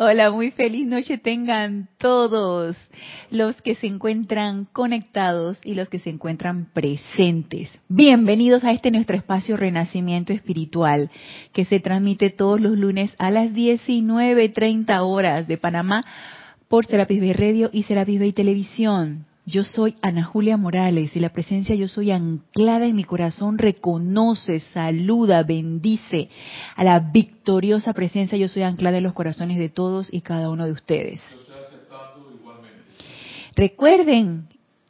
Hola, muy feliz noche tengan todos los que se encuentran conectados y los que se encuentran presentes. Bienvenidos a este nuestro espacio Renacimiento Espiritual que se transmite todos los lunes a las 19.30 horas de Panamá por Serapis Bay Radio y Serapis Bay Televisión. Yo soy Ana Julia Morales y la presencia yo soy anclada en mi corazón reconoce, saluda, bendice a la victoriosa presencia yo soy anclada en los corazones de todos y cada uno de ustedes. Recuerden,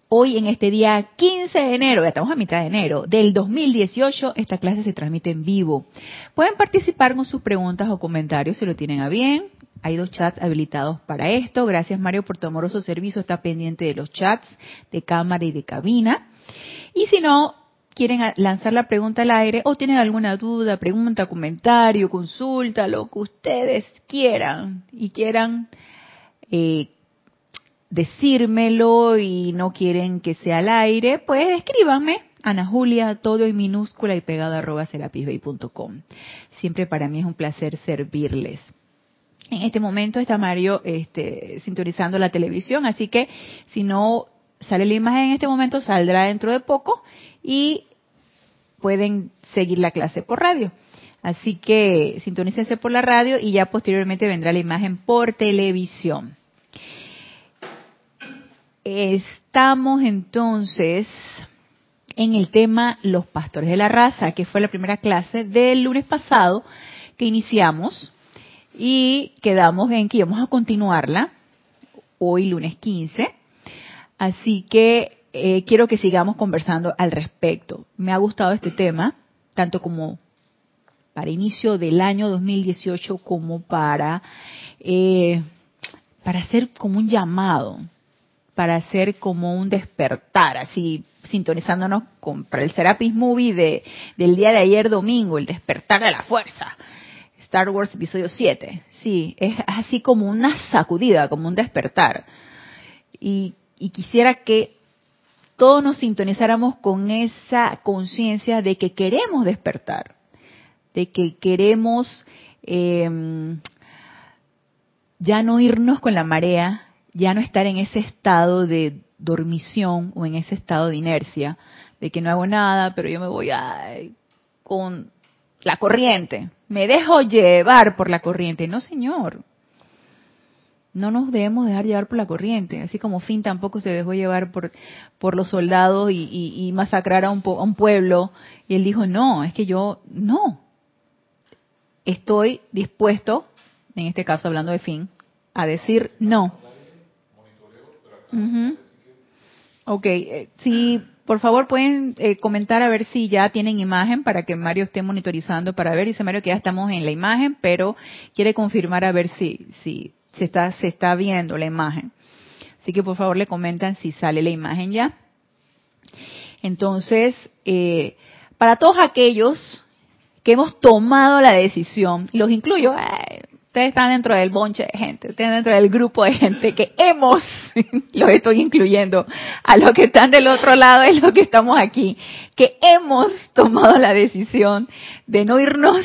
hoy en este día 15 de enero, ya estamos a mitad de enero, del 2018, esta clase se transmite en vivo. Pueden participar con sus preguntas o comentarios si lo tienen a bien. Hay dos chats habilitados para esto. Gracias Mario por tu amoroso servicio. Está pendiente de los chats de cámara y de cabina. Y si no quieren lanzar la pregunta al aire o tienen alguna duda, pregunta, comentario, consulta, lo que ustedes quieran y quieran eh, decírmelo y no quieren que sea al aire, pues escríbanme. Ana Julia, todo en minúscula y pegado arroba serapisbay.com. Siempre para mí es un placer servirles. En este momento está Mario este, sintonizando la televisión, así que si no sale la imagen en este momento, saldrá dentro de poco y pueden seguir la clase por radio. Así que sintonícense por la radio y ya posteriormente vendrá la imagen por televisión. Estamos entonces en el tema Los pastores de la raza, que fue la primera clase del lunes pasado que iniciamos y quedamos en que íbamos a continuarla hoy lunes 15. Así que eh, quiero que sigamos conversando al respecto. Me ha gustado este tema, tanto como para inicio del año 2018 como para, eh, para hacer como un llamado, para hacer como un despertar, así sintonizándonos con, para el Serapis Movie de, del día de ayer domingo, el despertar de la fuerza Star Wars Episodio 7. Sí, es así como una sacudida, como un despertar. Y, quisiera que todos nos sintonizáramos con esa conciencia de que queremos despertar, de que queremos em, ya no irnos con la marea, ya no estar en ese estado de dormición o en ese estado de inercia, de que no hago nada, pero yo me voy a, con la corriente. Me dejo llevar por la corriente. No, señor. No nos debemos dejar llevar por la corriente. Así como Finn tampoco se dejó llevar por, por los soldados y, masacrar a un, a un pueblo. Y él dijo, no, es que yo no. Estoy dispuesto, en este caso hablando de Finn, a decir no. Ok, eh, si por favor, pueden eh, comentar a ver si ya tienen imagen para que Mario esté monitorizando para ver. Dice Mario que ya estamos en la imagen, pero quiere confirmar a ver si, si se, está, se está viendo la imagen. Así que por favor le comentan si sale la imagen ya. Entonces, eh, para todos aquellos que hemos tomado la decisión, los incluyo, ustedes están dentro del bonche de gente, ustedes dentro del grupo de gente que hemos, los estoy incluyendo, a los que están del otro lado de los que estamos aquí, que hemos tomado la decisión de no irnos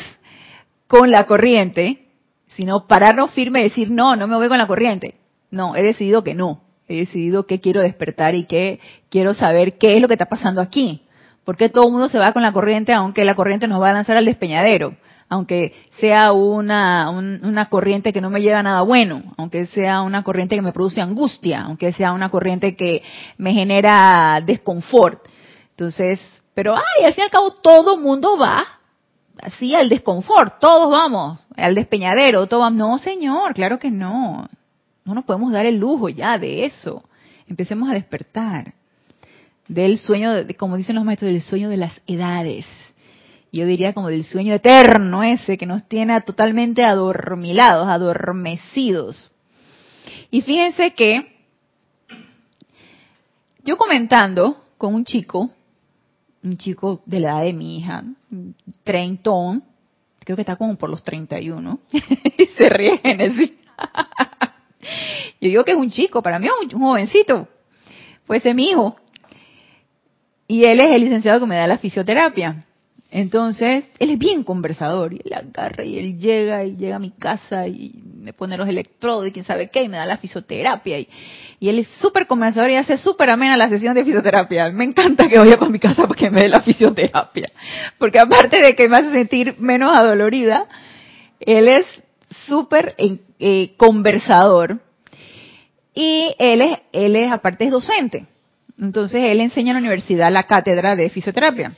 con la corriente, sino pararnos firme y decir, no, no me voy con la corriente. No, he decidido que no. He decidido que quiero despertar y que quiero saber qué es lo que está pasando aquí. Porque todo el mundo se va con la corriente, aunque la corriente nos va a lanzar al despeñadero aunque sea una, una corriente que no me lleva a nada bueno, aunque sea una corriente que me produce angustia, aunque sea una corriente que me genera desconfort. Entonces, pero ay, al fin y al cabo todo mundo va así al desconfort, todos vamos al despeñadero, todo no señor, claro que no, no nos podemos dar el lujo ya de eso. Empecemos a despertar del sueño, como dicen los maestros, del sueño de las edades yo diría como del sueño eterno ese que nos tiene totalmente adormilados, adormecidos. Y fíjense que yo comentando con un chico, un chico de la edad de mi hija, treintón, creo que está como por los 31, y se ríe Genesis. yo digo que es un chico, para mí es un jovencito, fuese mi hijo. Y él es el licenciado que me da la fisioterapia. Entonces, él es bien conversador, y él agarra y él llega y llega a mi casa y me pone los electrodos y quién sabe qué, y me da la fisioterapia. Y, y él es súper conversador y hace súper amena la sesión de fisioterapia. Me encanta que vaya para mi casa para que me dé la fisioterapia. Porque aparte de que me hace sentir menos adolorida, él es súper eh, conversador y él es, él es, aparte es docente. Entonces él enseña en la universidad la cátedra de fisioterapia.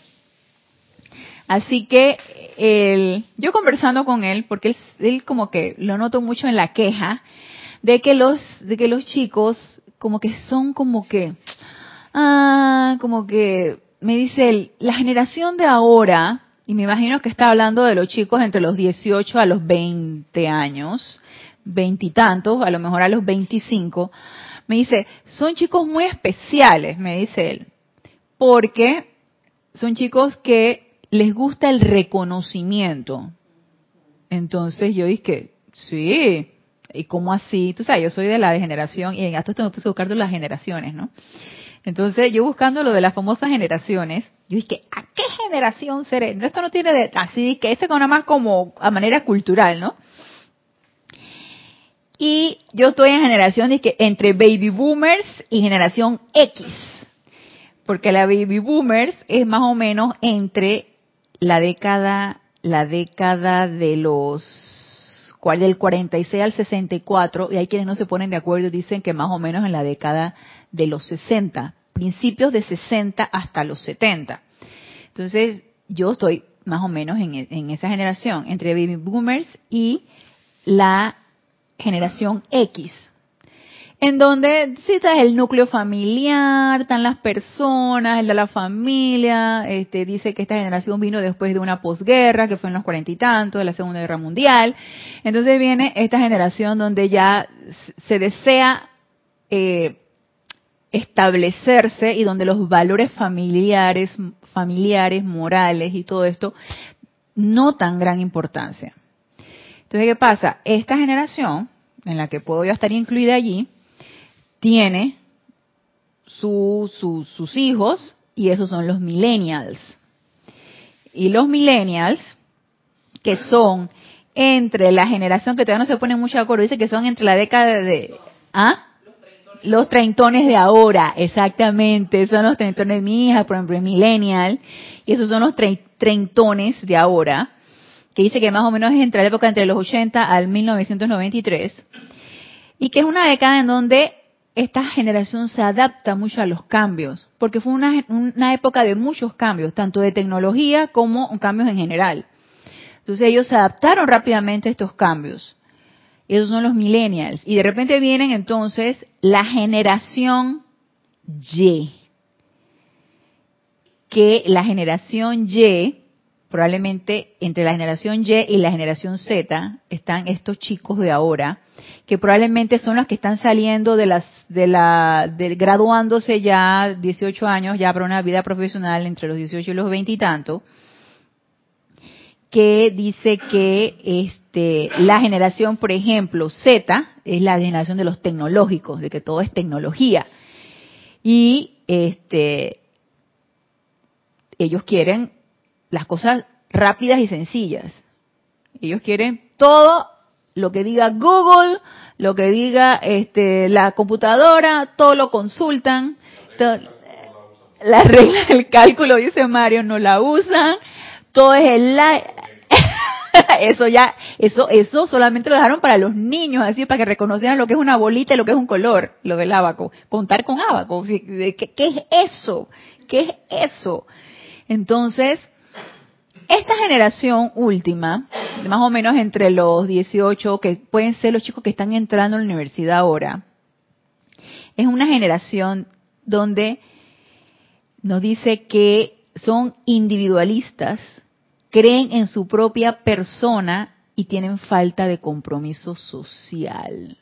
Así que él, yo conversando con él, porque él, él, como que lo noto mucho en la queja, de que los, de que los chicos como que son como que, ah, como que, me dice él, la generación de ahora, y me imagino que está hablando de los chicos entre los 18 a los 20 años, veintitantos, a lo mejor a los 25, me dice, son chicos muy especiales, me dice él, porque son chicos que les gusta el reconocimiento. Entonces yo dije, sí, ¿y cómo así? Tú sabes, yo soy de la generación, y en esto me puse a buscar de las generaciones, ¿no? Entonces, yo buscando lo de las famosas generaciones, yo dije, ¿a qué generación seré? No, esto no tiene de, así que este con nada más como a manera cultural, ¿no? Y yo estoy en generación que entre baby boomers y generación X. Porque la baby boomers es más o menos entre la década, la década de los del 46 al 64, y hay quienes no se ponen de acuerdo y dicen que más o menos en la década de los 60, principios de 60 hasta los 70. Entonces, yo estoy más o menos en, esa generación, entre baby boomers y la generación X, en donde sí está el núcleo familiar, están las personas, el de la familia, este, dice que esta generación vino después de una posguerra, que fue en los cuarenta y tantos, de la Segunda Guerra Mundial. Entonces viene esta generación donde ya se desea eh, establecerse y donde los valores familiares, familiares, morales y todo esto no tan gran importancia. Entonces, ¿qué pasa? Esta generación, en la que puedo yo estar incluida allí, tiene sus hijos y esos son los millennials. Y los millennials, que son entre la generación que todavía no se pone mucho de acuerdo, dice que son entre la década de... ¿Ah? Los treintones de ahora, exactamente, son los treintones de mi hija, por ejemplo, millennial, y esos son los treintones de ahora, que dice que más o menos es entre la época entre los 80 al 1993, y que es una década en donde esta generación se adapta mucho a los cambios, porque fue una, época de muchos cambios, tanto de tecnología como cambios en general. Entonces ellos se adaptaron rápidamente a estos cambios. Esos son los millennials. Y de repente vienen entonces la generación Y. Que la generación Y, probablemente entre la generación Y y la generación Z, están estos chicos de ahora, que probablemente son los que están saliendo de las de la de graduándose ya 18 años ya para una vida profesional entre los 18 y los 20 y tanto que dice que este la generación por ejemplo Z es la generación de los tecnológicos de que todo es tecnología. Y este ellos quieren las cosas rápidas y sencillas. Ellos quieren todo lo que diga Google, lo que diga este, la computadora, todo lo consultan. la regla del cálculo, dice Mario, no la usan. Todo es el eso ya, eso, eso solamente lo dejaron para los niños, así para que reconocieran lo que es una bolita y lo que es un color, lo del abaco. Contar con abaco. ¿Qué, qué es eso? ¿Qué es eso? Entonces, esta generación última, más o menos entre los 18, que pueden ser los chicos que están entrando a la universidad ahora, es una generación donde nos dice que son individualistas, creen en su propia persona y tienen falta de compromiso social.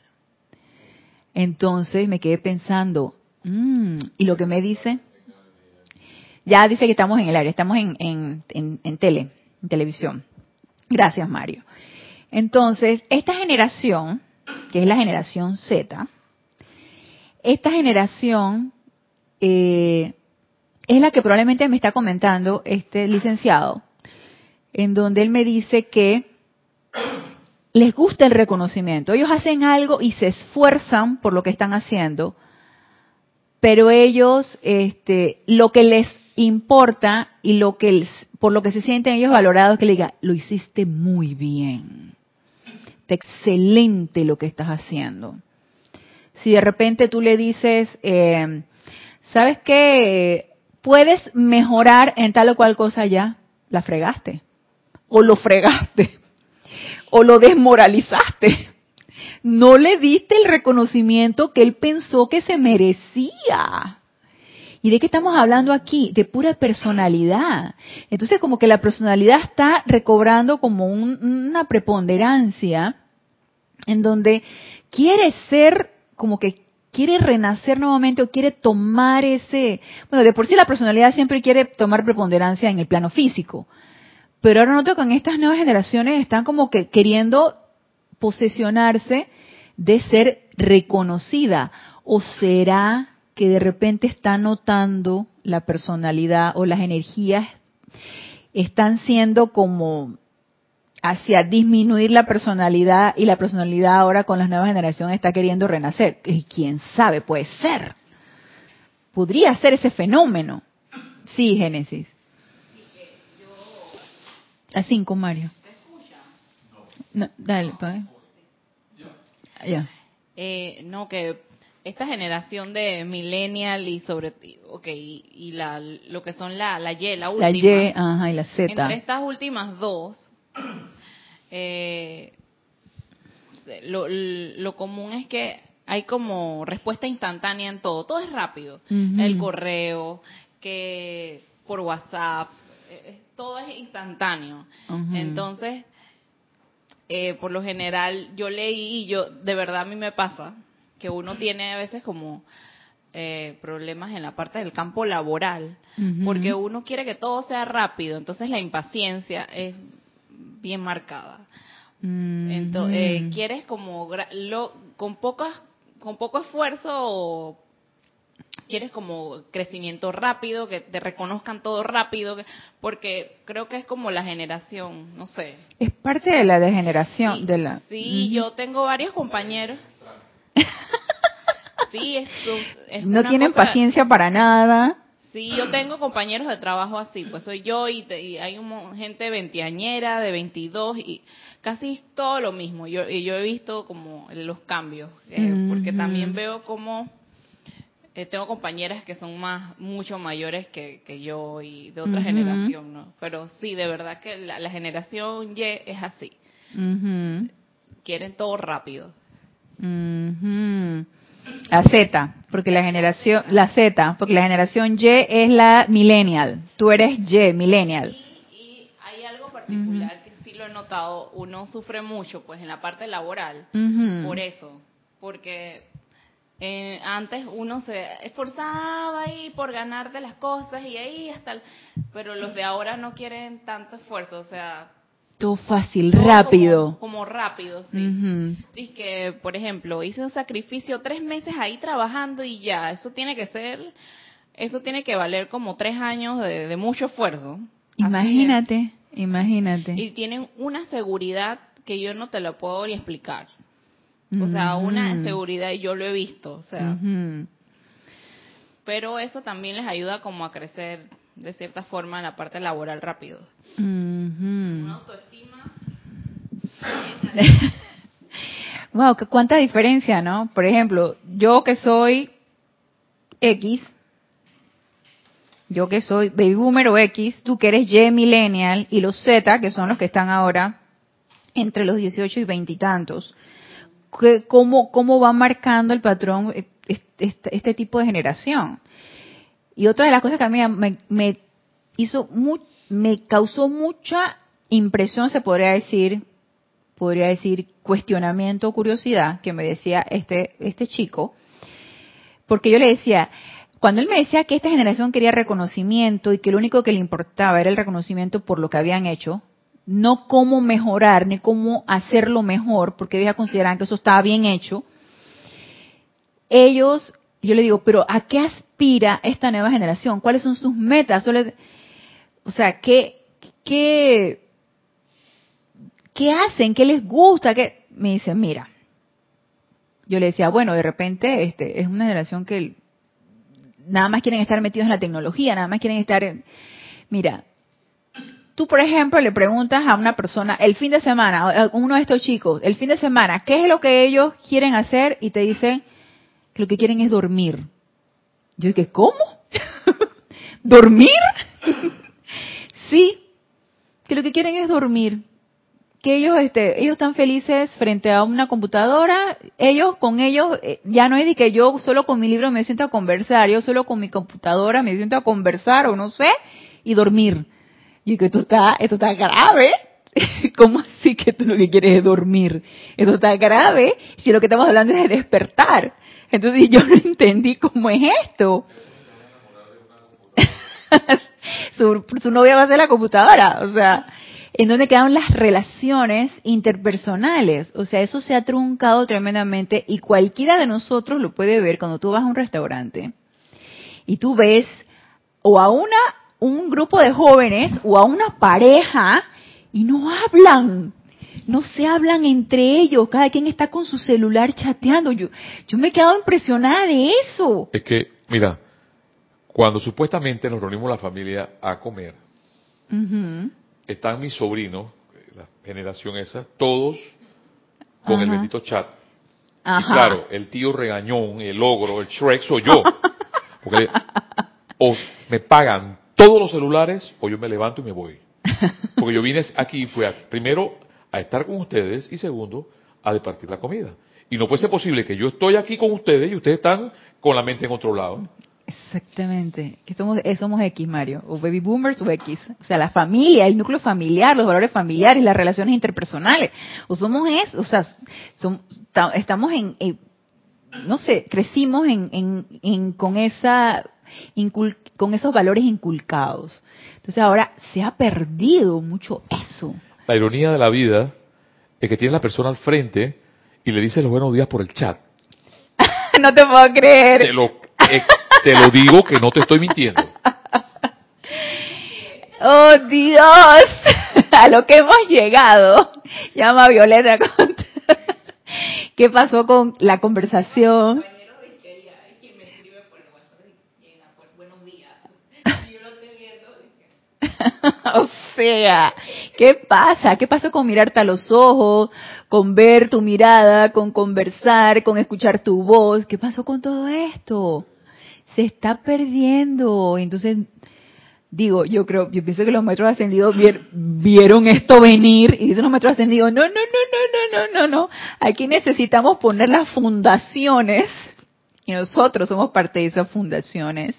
Entonces me quedé pensando, mm, ¿y lo que me dice? Ya dice que estamos en el área, estamos en, tele, en televisión. Gracias, Mario. Entonces, esta generación, que es la generación Z, esta generación eh, es la que probablemente me está comentando este licenciado, en donde él me dice que les gusta el reconocimiento. Ellos hacen algo y se esfuerzan por lo que están haciendo, pero ellos, este, lo que les importa y lo que por lo que se sienten ellos valorados que le diga, lo hiciste muy bien, está excelente lo que estás haciendo. Si de repente tú le dices, eh, ¿sabes qué? Puedes mejorar en tal o cual cosa ya, la fregaste, o lo fregaste, o lo desmoralizaste. No le diste el reconocimiento que él pensó que se merecía. ¿Y de qué estamos hablando aquí? De pura personalidad. Entonces como que la personalidad está recobrando como una preponderancia en donde quiere ser como que quiere renacer nuevamente o quiere tomar ese, bueno, de por sí la personalidad siempre quiere tomar preponderancia en el plano físico, pero ahora noto que en estas nuevas generaciones están como que queriendo posesionarse de ser reconocida o será que de repente está notando la personalidad o las energías están siendo como hacia disminuir la personalidad y la personalidad ahora con las nuevas generaciones está queriendo renacer. Y quién sabe, puede ser. Podría ser ese fenómeno. Sí, Génesis. A cinco, Mario. No, dale, pues. Ya. Eh, no, que esta generación de millennial y sobre okay, y, la, lo que son la, la Y, la última. La Y, ajá, y la Z. Entre estas últimas dos, eh, lo, lo, común es que hay como respuesta instantánea en todo. Todo es rápido. El correo, que por WhatsApp, eh, todo es instantáneo. Entonces, eh, por lo general, yo leí y yo, de verdad a mí me pasa, que uno tiene a veces como eh, problemas en la parte del campo laboral, porque uno quiere que todo sea rápido, entonces la impaciencia es bien marcada. Entonces, eh, quieres como lo, con pocas con poco esfuerzo quieres como crecimiento rápido, que te reconozcan todo rápido, porque creo que es como la generación, no sé. Es parte de la degeneración de la. Sí, yo tengo varios compañeros sí, es, no tienen paciencia para nada. Sí, yo tengo compañeros de trabajo así, pues soy yo y, hay un, gente veinteañera, de 22 y casi todo lo mismo. Yo, y yo he visto como los cambios, eh, porque también veo como eh, tengo compañeras que son más mucho mayores que, yo y de otra generación, ¿no? Pero sí, de verdad que la, generación Y es así. Quieren todo rápido. La Z, porque la generación, la Z, porque la generación Y es la millennial. Tú eres Y, millennial. Y, hay algo particular que sí lo he notado. Uno sufre mucho, pues, en la parte laboral, por eso, porque eh, antes uno se esforzaba ahí por ganarte las cosas y ahí hasta, pero los de ahora no quieren tanto esfuerzo, o sea, todo fácil, rápido. Como, rápido, sí. Y que, por ejemplo, hice un sacrificio tres meses ahí trabajando y ya, eso tiene que ser, eso tiene que valer como tres años de, mucho esfuerzo. Imagínate, imagínate. Y tienen una seguridad que yo no te lo puedo ni explicar. O sea, una seguridad, y yo lo he visto, o sea. Pero eso también les ayuda como a crecer de cierta forma en la parte laboral rápido. Una autoestima. wow, cuánta diferencia, ¿no? Por ejemplo, yo que soy X, yo que soy baby boomer o X, tú que eres Y millennial y los Z, que son los que están ahora entre los 18 y 20 y tantos. ¿Cómo, ¿Cómo va marcando el patrón este, este tipo de generación? Y otra de las cosas que a mí me, hizo, me causó mucha impresión, se podría decir, podría decir cuestionamiento, curiosidad, que me decía este, este chico, porque yo le decía, cuando él me decía que esta generación quería reconocimiento y que lo único que le importaba era el reconocimiento por lo que habían hecho, no cómo mejorar ni cómo hacerlo mejor, porque ellos consideraban que eso estaba bien hecho, ellos yo le digo, pero ¿a qué aspira esta nueva generación? ¿Cuáles son sus metas? O sea, ¿qué, qué, ¿qué hacen? ¿Qué les gusta? ¿Qué? Me dicen, mira, yo le decía, bueno, de repente este es una generación que nada más quieren estar metidos en la tecnología, nada más quieren estar en... Mira, tú, por ejemplo, le preguntas a una persona el fin de semana, a uno de estos chicos, el fin de semana, ¿qué es lo que ellos quieren hacer? Y te dicen que lo que quieren es dormir. Yo dije, ¿cómo? ¿Dormir? sí, que lo que quieren es dormir. Que ellos, este, ellos están felices frente a una computadora. Ellos, con ellos, eh, ya no es de que yo solo con mi libro me siento a conversar. Yo solo con mi computadora me siento a conversar o no sé, y dormir. Y que esto está, esto está grave. ¿Cómo así que tú lo que quieres es dormir? Esto está grave si lo que estamos hablando es de despertar. Entonces yo no entendí cómo es esto. su, su novia va a ser la computadora, o sea, en donde quedan las relaciones interpersonales. O sea, eso se ha truncado tremendamente y cualquiera de nosotros lo puede ver cuando tú vas a un restaurante y tú ves o a una un grupo de jóvenes o a una pareja y no hablan. No se hablan entre ellos, cada quien está con su celular chateando. Yo, yo me he quedado impresionada de eso. Es que, mira, cuando supuestamente nos reunimos la familia a comer, están mis sobrinos, la generación esa, todos con el bendito chat. Y claro, el tío regañón, el ogro, el Shrek soy yo. Porque o me pagan todos los celulares o yo me levanto y me voy. Porque yo vine aquí, fue primero a estar con ustedes y segundo, a departir la comida. Y no puede ser posible que yo estoy aquí con ustedes y ustedes están con la mente en otro lado. Exactamente, que somos, eh, somos X, Mario, o baby boomers o X. O sea, la familia, el núcleo familiar, los valores familiares, las relaciones interpersonales. O somos es, o sea, estamos en, no sé, crecimos en, en, con esa, con esos valores inculcados. Entonces ahora se ha perdido mucho eso. La ironía de la vida es que tienes la persona al frente y le dices los buenos días por el chat. no te puedo creer. Te lo, eh, te lo digo que no te estoy mintiendo. Oh Dios, a lo que hemos llegado. Llama a Violeta. ¿Qué pasó con la conversación? o sea, ¿qué pasa? ¿Qué pasó con mirarte a los ojos, con ver tu mirada, con conversar, con escuchar tu voz? ¿Qué pasó con todo esto? se está perdiendo. Entonces, digo, yo creo, yo pienso que los maestros ascendidos vieron esto venir y dicen los maestros ascendidos, no, no, no, no, no, no, no, no. Aquí necesitamos poner las fundaciones y nosotros somos parte de esas fundaciones.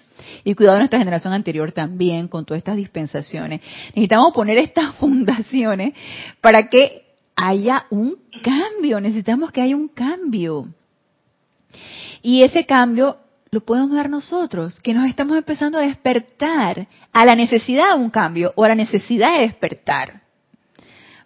Y cuidado nuestra generación anterior también con todas estas dispensaciones. Necesitamos poner estas fundaciones para que haya un cambio. Necesitamos que haya un cambio. Y ese cambio lo podemos dar nosotros, que nos estamos empezando a despertar a la necesidad de un cambio o a la necesidad de despertar.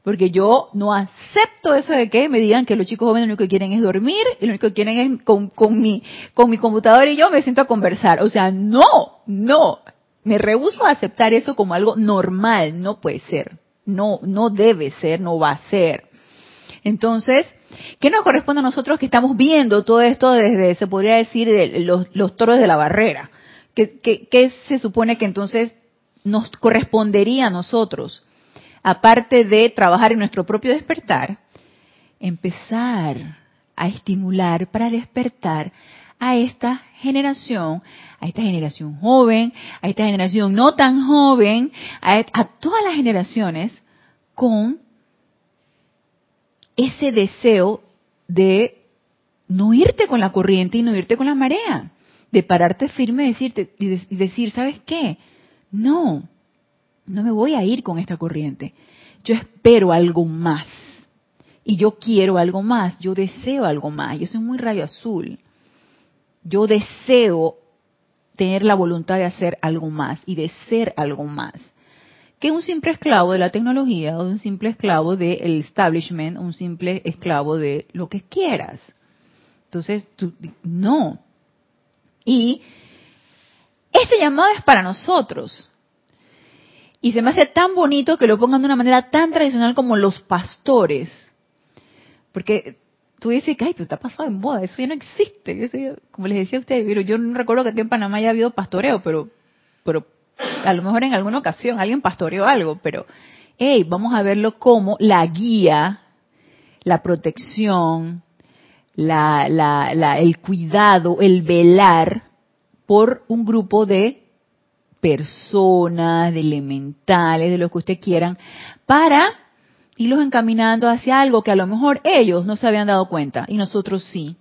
Porque yo no acepto eso de que me digan que los chicos jóvenes lo único que quieren es dormir y lo único que quieren es con, con mi, con mi computadora y yo me siento a conversar. O sea, no, no. Me rehuso a aceptar eso como algo normal. No puede ser. No, no debe ser, no va a ser. Entonces, ¿qué nos corresponde a nosotros que estamos viendo todo esto desde, se podría decir, de los, toros de la barrera? ¿Qué, ¿Qué, se supone que entonces nos correspondería a nosotros? Aparte de trabajar en nuestro propio despertar, empezar a estimular para despertar a esta generación, a esta generación joven, a esta generación no tan joven, a, todas las generaciones con ese deseo de no irte con la corriente y no irte con la marea, de pararte firme y, decirte, y decir, ¿sabes qué? No, no me voy a ir con esta corriente. Yo espero algo más. Y yo quiero algo más, yo deseo algo más. Yo soy muy rayo azul. Yo deseo tener la voluntad de hacer algo más y de ser algo más que un simple esclavo de la tecnología o un simple esclavo del establishment, un simple esclavo de lo que quieras. Entonces, tú, no. Y ese llamado es para nosotros. Y se me hace tan bonito que lo pongan de una manera tan tradicional como los pastores. Porque tú dices que, ay, pero está pasado en boda, eso ya no existe. como les decía a ustedes, yo no recuerdo que aquí en Panamá haya habido pastoreo, pero, pero a lo mejor en alguna ocasión alguien pastoreó algo, pero, hey, vamos a verlo como la guía, la protección, la, la, el cuidado, el velar por un grupo de personas, de elementales, de lo que usted quieran, para irlos encaminando hacia algo que a lo mejor ellos no se habían dado cuenta y nosotros sí.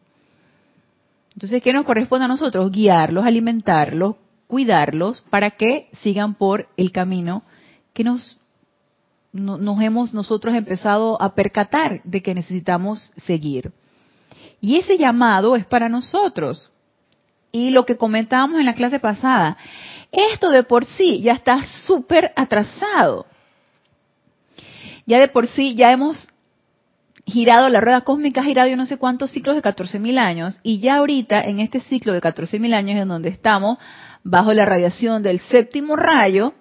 Entonces, ¿qué nos corresponde a nosotros? Guiarlos, alimentarlos, cuidarlos para que sigan por el camino que nos, nos hemos nosotros empezado a percatar de que necesitamos seguir. Y ese llamado es para nosotros. Y lo que comentábamos en la clase pasada, esto de por sí ya está súper atrasado. Ya de por sí ya hemos girado, la rueda cósmica ha girado yo no sé cuántos ciclos de 14.000 años y ya ahorita en este ciclo de 14.000 años en donde estamos bajo la radiación del séptimo rayo,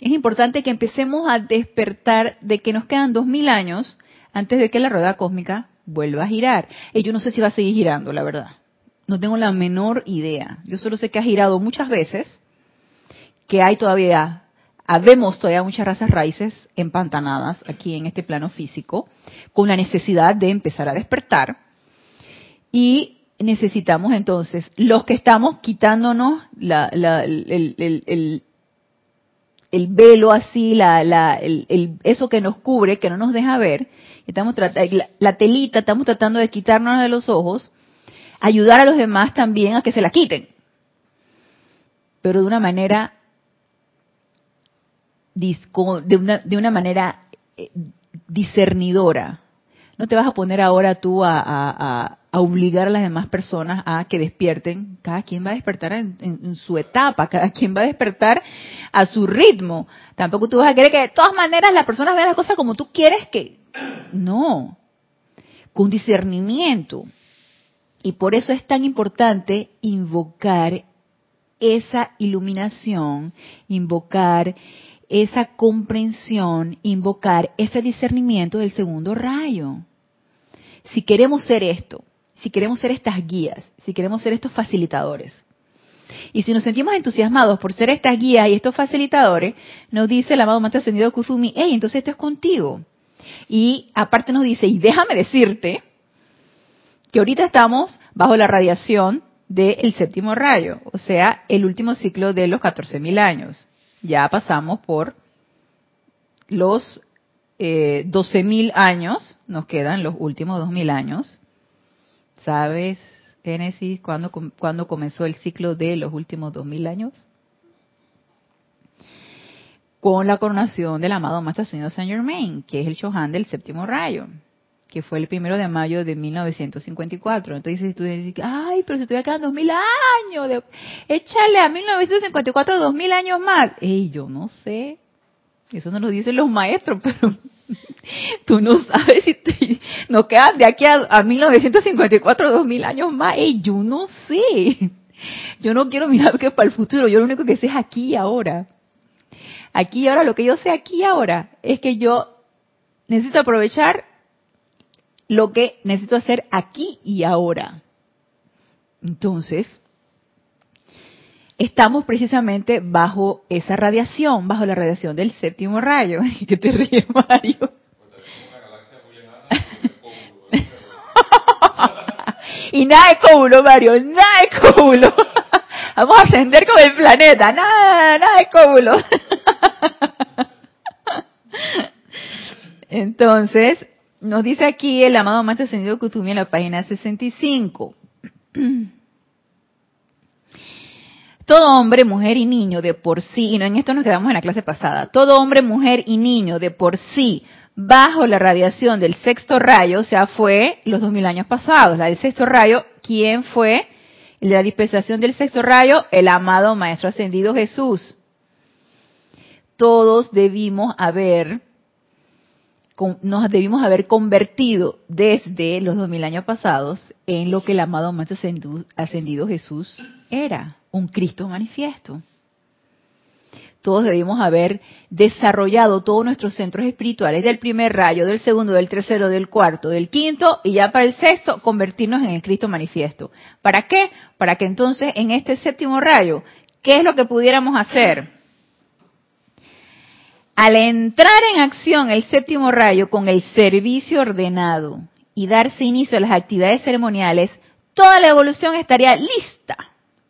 es importante que empecemos a despertar de que nos quedan 2.000 años antes de que la rueda cósmica vuelva a girar. Y yo no sé si va a seguir girando, la verdad. No tengo la menor idea. Yo solo sé que ha girado muchas veces, que hay todavía, habemos todavía muchas razas raíces empantanadas aquí en este plano físico, con la necesidad de empezar a despertar. Y necesitamos entonces, los que estamos quitándonos la, el, el, velo así, la, la, eso que nos cubre, que no nos deja ver, estamos la, la telita, estamos tratando de quitarnos de los ojos, ayudar a los demás también a que se la quiten, pero de una manera de una, de una manera eh, discernidora. No te vas a poner ahora tú a, obligar a las demás personas a que despierten. Cada quien va a despertar en, su etapa, cada quien va a despertar a su ritmo. Tampoco tú vas a querer que de todas maneras las personas vean las cosas como tú quieres que... No, con discernimiento. Y por eso es tan importante invocar esa iluminación, invocar esa comprensión, invocar ese discernimiento del segundo rayo. Si queremos ser esto, si queremos ser estas guías, si queremos ser estos facilitadores. Y si nos sentimos entusiasmados por ser estas guías y estos facilitadores, nos dice el amado Maestro Ascendido Kuzumi, hey, entonces esto es contigo. Y aparte nos dice, y déjame decirte, que ahorita estamos bajo la radiación del séptimo rayo, o sea, el último ciclo de los 14.000 años ya pasamos por los eh, 12.000 años, nos quedan los últimos 2.000 años. ¿Sabes, Génesis, cuándo, cuándo comenzó el ciclo de los últimos 2.000 años? Con la coronación del amado Maestro Señor Saint Germain, que es el Shohan del séptimo rayo que fue el primero de mayo de 1954. Entonces tú dices, ay, pero se te quedan dos mil años, de... échale a 1954 dos mil años más. Ey, yo no sé, eso no lo dicen los maestros, pero tú no sabes si te... nos quedan de aquí a, a 1954 dos mil años más. Ey, yo no sé. Yo no quiero mirar que para el futuro, yo lo único que sé es aquí y ahora. Aquí y ahora, lo que yo sé aquí y ahora es que yo necesito aprovechar lo que necesito hacer aquí y ahora. Entonces, estamos precisamente bajo esa radiación, bajo la radiación del séptimo rayo. ¿Qué te ríes, Mario? y nada de cómulo, Mario, nada de cómulo. Vamos a ascender con el planeta, nada, nada de cómulo. Entonces, nos dice aquí el amado Maestro Ascendido Kutumi en la página 65. Todo hombre, mujer y niño de por sí, y no en esto nos quedamos en la clase pasada, todo hombre, mujer y niño de por sí, bajo la radiación del sexto rayo, o sea, fue los dos mil años pasados, la del sexto rayo, ¿quién fue? La dispensación del sexto rayo, el amado Maestro Ascendido Jesús. Todos debimos haber nos debimos haber convertido desde los dos mil años pasados en lo que el amado Maestro ascendido Jesús era, un Cristo manifiesto. todos debimos haber desarrollado todos nuestros centros espirituales del primer rayo, del segundo, del tercero, del cuarto, del quinto y ya para el sexto convertirnos en el Cristo manifiesto. ¿Para qué? Para que entonces en este séptimo rayo, ¿qué es lo que pudiéramos hacer? Al entrar en acción el séptimo rayo con el servicio ordenado y darse inicio a las actividades ceremoniales, toda la evolución estaría lista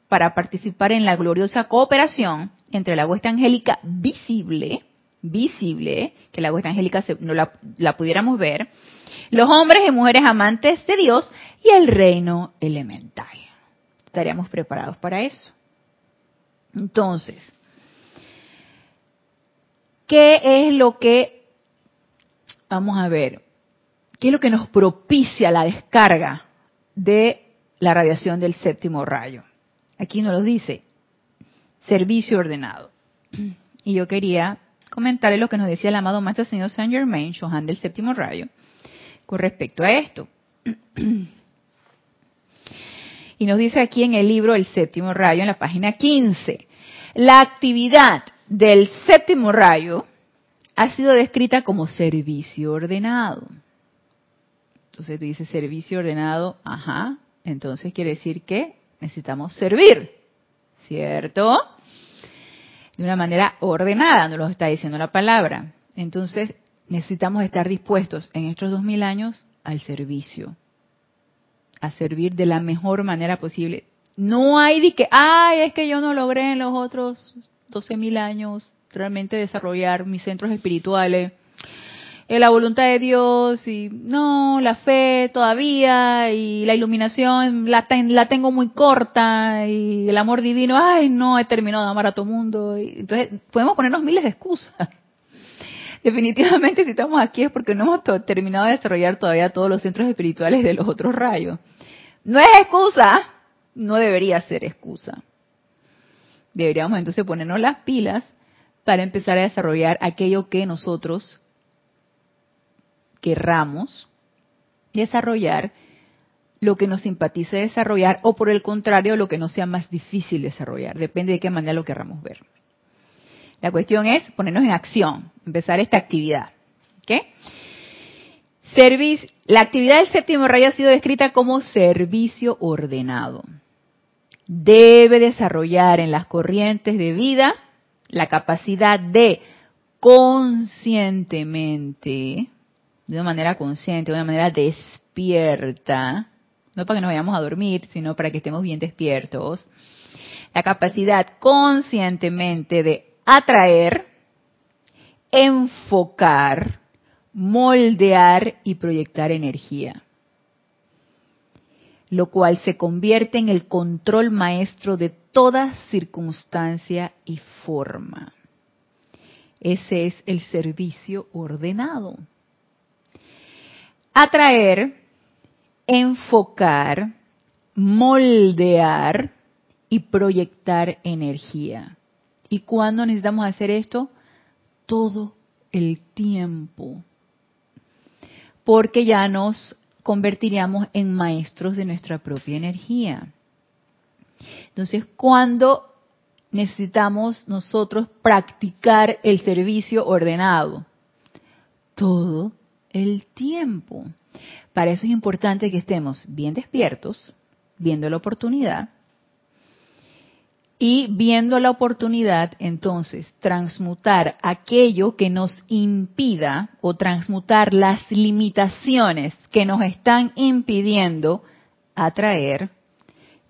para participar en la gloriosa cooperación entre la huesta angélica visible, visible, que la huesta angélica no la, la pudiéramos ver, los hombres y mujeres amantes de Dios y el reino elemental. Estaríamos preparados para eso. Entonces, ¿qué es lo que, vamos a ver, qué es lo que nos propicia la descarga de la radiación del séptimo rayo? Aquí nos lo dice, servicio ordenado. Y yo quería comentarle lo que nos decía el amado Maestro Señor Saint Germain, Johan del séptimo rayo, con respecto a esto. Y nos dice aquí en el libro El séptimo rayo, en la página 15, la actividad del séptimo rayo ha sido descrita como servicio ordenado. Entonces tú dices servicio ordenado, ajá, entonces quiere decir que necesitamos servir, ¿cierto? De una manera ordenada, nos lo está diciendo la palabra. Entonces, necesitamos estar dispuestos en estos dos mil años al servicio, a servir de la mejor manera posible. No hay de que, ay, es que yo no logré en los otros doce mil años realmente desarrollar mis centros espirituales la voluntad de Dios y no, la fe todavía y la iluminación la, la tengo muy corta y el amor divino, ay, no he terminado de amar a todo mundo. Y, entonces, podemos ponernos miles de excusas. Definitivamente si estamos aquí es porque no hemos terminado de desarrollar todavía todos los centros espirituales de los otros rayos. No es excusa, no debería ser excusa. Deberíamos entonces ponernos las pilas para empezar a desarrollar aquello que nosotros querramos desarrollar, lo que nos simpatice desarrollar o por el contrario lo que nos sea más difícil desarrollar. Depende de qué manera lo querramos ver. La cuestión es ponernos en acción, empezar esta actividad. ¿Qué? la actividad del séptimo rayo ha sido descrita como servicio ordenado. Debe desarrollar en las corrientes de vida la capacidad de conscientemente de una manera consciente, de una manera despierta, no para que nos vayamos a dormir, sino para que estemos bien despiertos, la capacidad conscientemente de atraer, enfocar, moldear y proyectar energía, lo cual se convierte en el control maestro de toda circunstancia y forma. Ese es el servicio ordenado atraer, enfocar, moldear y proyectar energía. ¿Y cuándo necesitamos hacer esto? Todo el tiempo. Porque ya nos convertiríamos en maestros de nuestra propia energía. Entonces, ¿cuándo necesitamos nosotros practicar el servicio ordenado? Todo el tiempo. Para eso es importante que estemos bien despiertos, viendo la oportunidad, y viendo la oportunidad, entonces, transmutar aquello que nos impida o transmutar las limitaciones que nos están impidiendo atraer,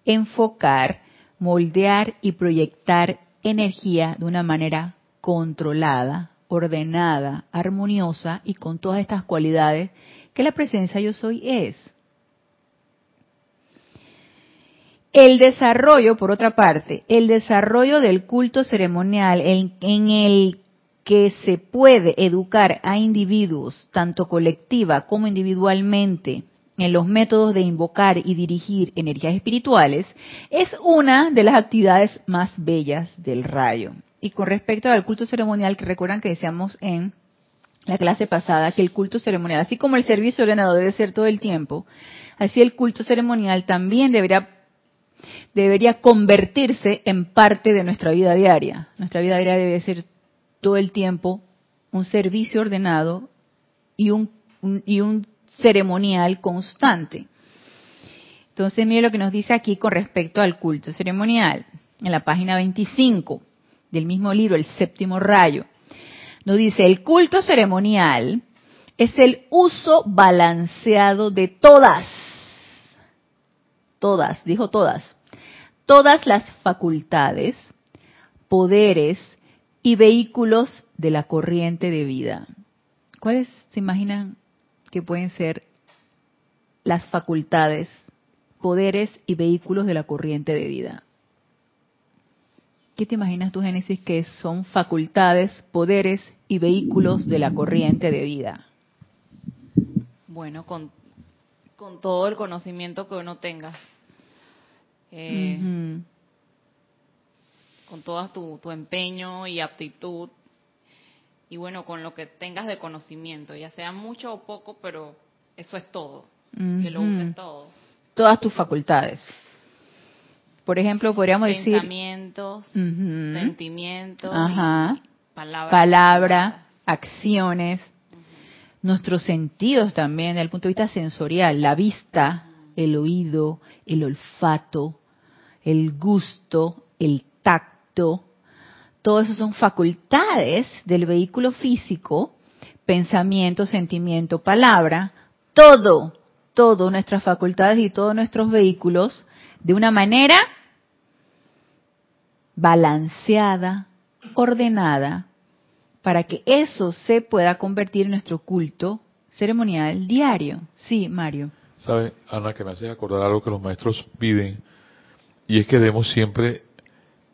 enfocar, moldear y proyectar energía de una manera controlada, ordenada, armoniosa y con todas estas cualidades que la presencia yo soy es. El desarrollo, por otra parte, el desarrollo del culto ceremonial en, en, el que se puede educar a individuos, tanto colectiva como individualmente, en los métodos de invocar y dirigir energías espirituales, es una de las actividades más bellas del rayo. Y con respecto al culto ceremonial, que recuerdan que decíamos en la clase pasada que el culto ceremonial, así como el servicio ordenado debe ser todo el tiempo, así el culto ceremonial también debería debería convertirse en parte de nuestra vida diaria. Nuestra vida diaria debe ser todo el tiempo un servicio ordenado y un, y un ceremonial constante. Entonces, mire lo que nos dice aquí con respecto al culto ceremonial, en la página 25 del mismo libro, El séptimo rayo. Nos dice, el culto ceremonial es el uso balanceado de todas, todas, dijo todas, todas las facultades, poderes y vehículos de la corriente de vida. ¿Cuáles se imaginan que pueden ser las facultades, poderes y vehículos de la corriente de vida? ¿Qué te imaginas tú, Génesis, que son facultades, poderes y vehículos de la corriente de vida? Bueno, con, con todo el conocimiento que uno tenga. Eh, con todo tu, tu empeño y aptitud. Y bueno, con lo que tengas de conocimiento, ya sea mucho o poco, pero eso es todo. Que lo uses todo. Todas tus facultades. Por ejemplo, podríamos decir... Pensamientos, sentimientos, palabras. Palabra, acciones, nuestros sentidos también, desde el punto de vista sensorial, la vista, el oído, el olfato, el gusto, el tacto, todo eso son facultades del vehículo físico, pensamiento, sentimiento, palabra, todo, todo nuestras facultades y todos nuestros vehículos de una manera balanceada, ordenada, para que eso se pueda convertir en nuestro culto ceremonial diario. Sí, Mario. ¿Sabe, Ana, que me hace acordar algo que los maestros piden? Y es que demos siempre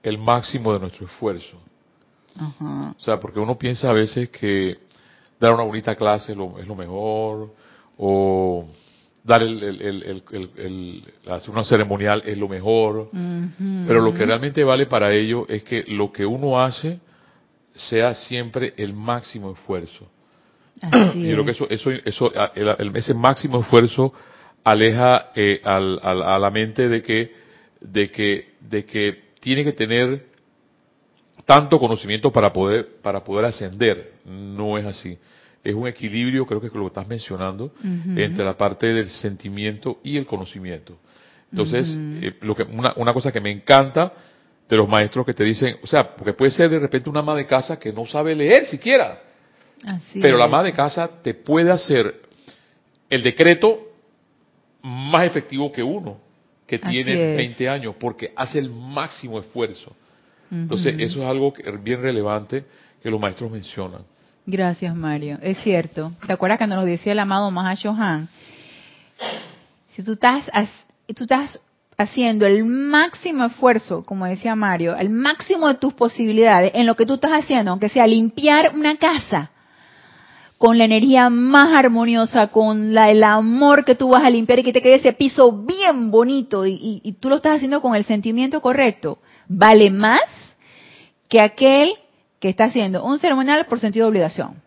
el máximo de nuestro esfuerzo. O sea, porque uno piensa a veces que dar una bonita clase es lo, es lo mejor, o dar el, el, el, hacer una ceremonial es lo mejor, pero lo que realmente vale para ello es que lo que uno hace sea siempre el máximo esfuerzo. y yo creo que eso, eso, eso ese máximo esfuerzo aleja eh, al, a la mente de que, de que, de que tiene que tener tanto conocimiento para poder, para poder ascender. No es así. Es un equilibrio, creo que es lo que estás mencionando, entre la parte del sentimiento y el conocimiento. Entonces, eh, lo que, una, una cosa que me encanta de los maestros que te dicen, o sea, porque puede ser de repente una ama de casa que no sabe leer siquiera, pero la ama de casa te puede hacer el decreto más efectivo que uno que tiene 20 años, porque hace el máximo esfuerzo. Entonces, eso es algo bien relevante que los maestros mencionan. Gracias, Mario. Es cierto. ¿Te acuerdas cuando nos decía el amado Mahashohan? Si tú estás, tú estás haciendo el máximo esfuerzo, como decía Mario, el máximo de tus posibilidades en lo que tú estás haciendo, aunque sea limpiar una casa, con la energía más armoniosa, con la, el amor que tú vas a limpiar y que te quede ese piso bien bonito y, tú lo estás haciendo con el sentimiento correcto, vale más que aquel que está haciendo un ceremonial por sentido de obligación.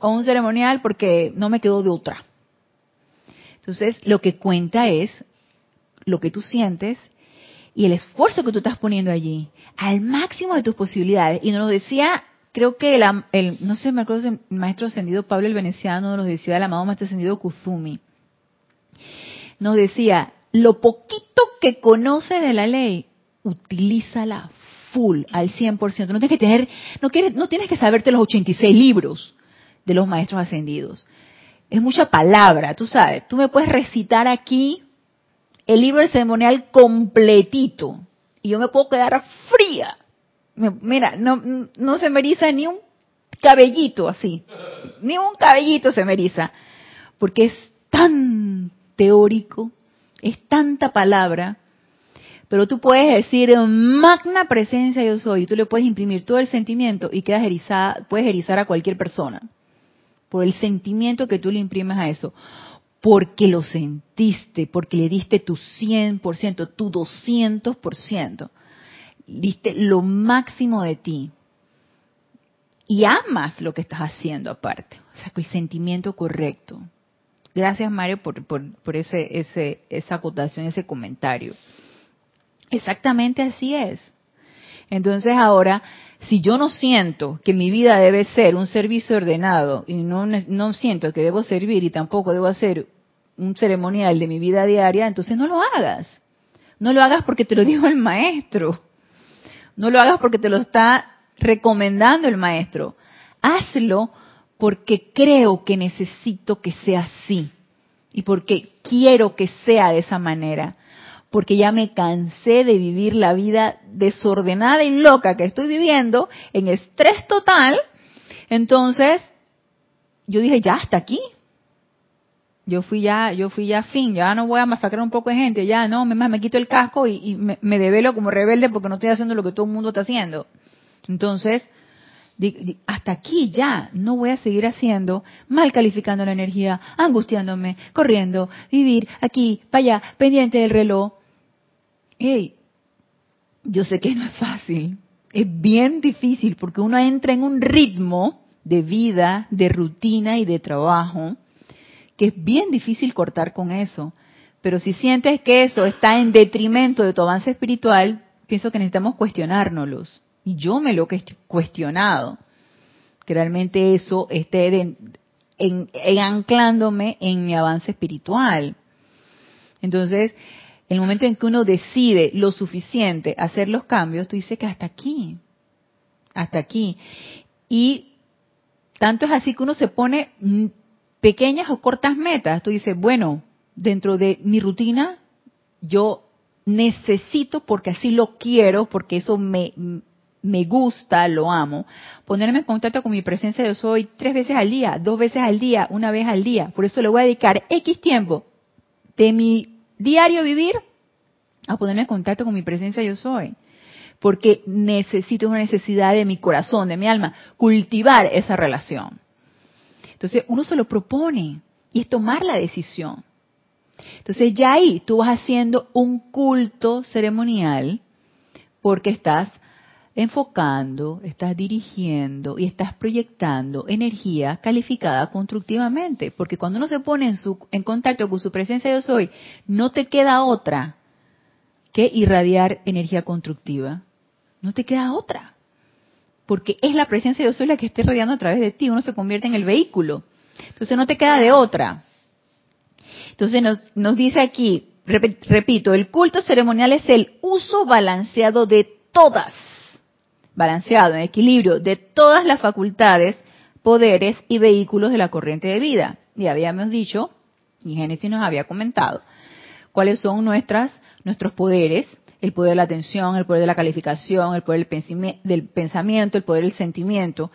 O un ceremonial porque no me quedo de otra. Entonces, lo que cuenta es lo que tú sientes y el esfuerzo que tú estás poniendo allí, al máximo de tus posibilidades. Y nos lo decía, creo que el, no sé, me acuerdo el maestro ascendido Pablo el Veneciano, nos decía el amado maestro ascendido Kuzumi. Nos decía, lo poquito que conoces de la ley, utilízala full, al 100%. No tienes que tener, no, quieres, no tienes que saberte los 86 libros de los maestros ascendidos. Es mucha palabra, tú sabes. Tú me puedes recitar aquí el libro del ceremonial completito y yo me puedo quedar fría. Mira, no, se me eriza ni un cabellito así. Ni un cabellito se me eriza. Porque es tan teórico, es tanta palabra pero tú puedes decir magna presencia yo soy, y tú le puedes imprimir todo el sentimiento y quedas erizada, puedes erizar a cualquier persona por el sentimiento que tú le imprimes a eso, porque lo sentiste, porque le diste tu 100%, tu 200%, diste lo máximo de ti. Y amas lo que estás haciendo aparte, o sea, el sentimiento correcto. Gracias Mario por, por, por ese, ese, esa acotación, ese comentario. Exactamente así es. Entonces ahora, si yo no siento que mi vida debe ser un servicio ordenado y no, no siento que debo servir y tampoco debo hacer un ceremonial de mi vida diaria, entonces no lo hagas. No lo hagas porque te lo dijo el maestro. No lo hagas porque te lo está recomendando el maestro. Hazlo porque creo que necesito que sea así y porque quiero que sea de esa manera. Porque ya me cansé de vivir la vida desordenada y loca que estoy viviendo en estrés total. Entonces, yo dije, ya hasta aquí, yo fui ya, yo fui ya fin, ya no voy a masacrar un poco de gente, ya no, me, me quito el casco y, me, me, develo como rebelde porque no estoy haciendo lo que todo el mundo está haciendo. Entonces, hasta aquí ya, no voy a seguir haciendo, mal calificando la energía, angustiándome, corriendo, vivir aquí, para allá, pendiente del reloj. Hey, yo sé que no es fácil, es bien difícil porque uno entra en un ritmo de vida, de rutina y de trabajo que es bien difícil cortar con eso. Pero si sientes que eso está en detrimento de tu avance espiritual, pienso que necesitamos cuestionárnoslos. Y yo me lo he cuestionado. Que realmente eso esté en, anclándome en mi avance espiritual. Entonces, el momento en que uno decide lo suficiente hacer los cambios, tú dices que hasta aquí, hasta aquí. Y tanto es así que uno se pone pequeñas o cortas metas. Tú dices, bueno, dentro de mi rutina, yo necesito, porque así lo quiero, porque eso me, me gusta, lo amo, ponerme en contacto con mi presencia yo soy tres veces al día, dos veces al día, una vez al día. Por eso le voy a dedicar X tiempo de mi diario vivir a ponerme en contacto con mi presencia yo soy. Porque necesito una necesidad de mi corazón, de mi alma, cultivar esa relación. Entonces uno se lo propone y es tomar la decisión. Entonces ya ahí tú vas haciendo un culto ceremonial porque estás enfocando, estás dirigiendo y estás proyectando energía calificada constructivamente. Porque cuando uno se pone en, su, en contacto con su presencia yo soy, no te queda otra que irradiar energía constructiva. No te queda otra porque es la presencia de Dios la que esté rodeando a través de ti, uno se convierte en el vehículo. Entonces no te queda de otra. Entonces nos, nos dice aquí, repito, el culto ceremonial es el uso balanceado de todas, balanceado, en equilibrio, de todas las facultades, poderes y vehículos de la corriente de vida. Y habíamos dicho, y Génesis nos había comentado, cuáles son nuestras, nuestros poderes, el poder de la atención, el poder de la calificación, el poder del pensamiento, el poder del sentimiento,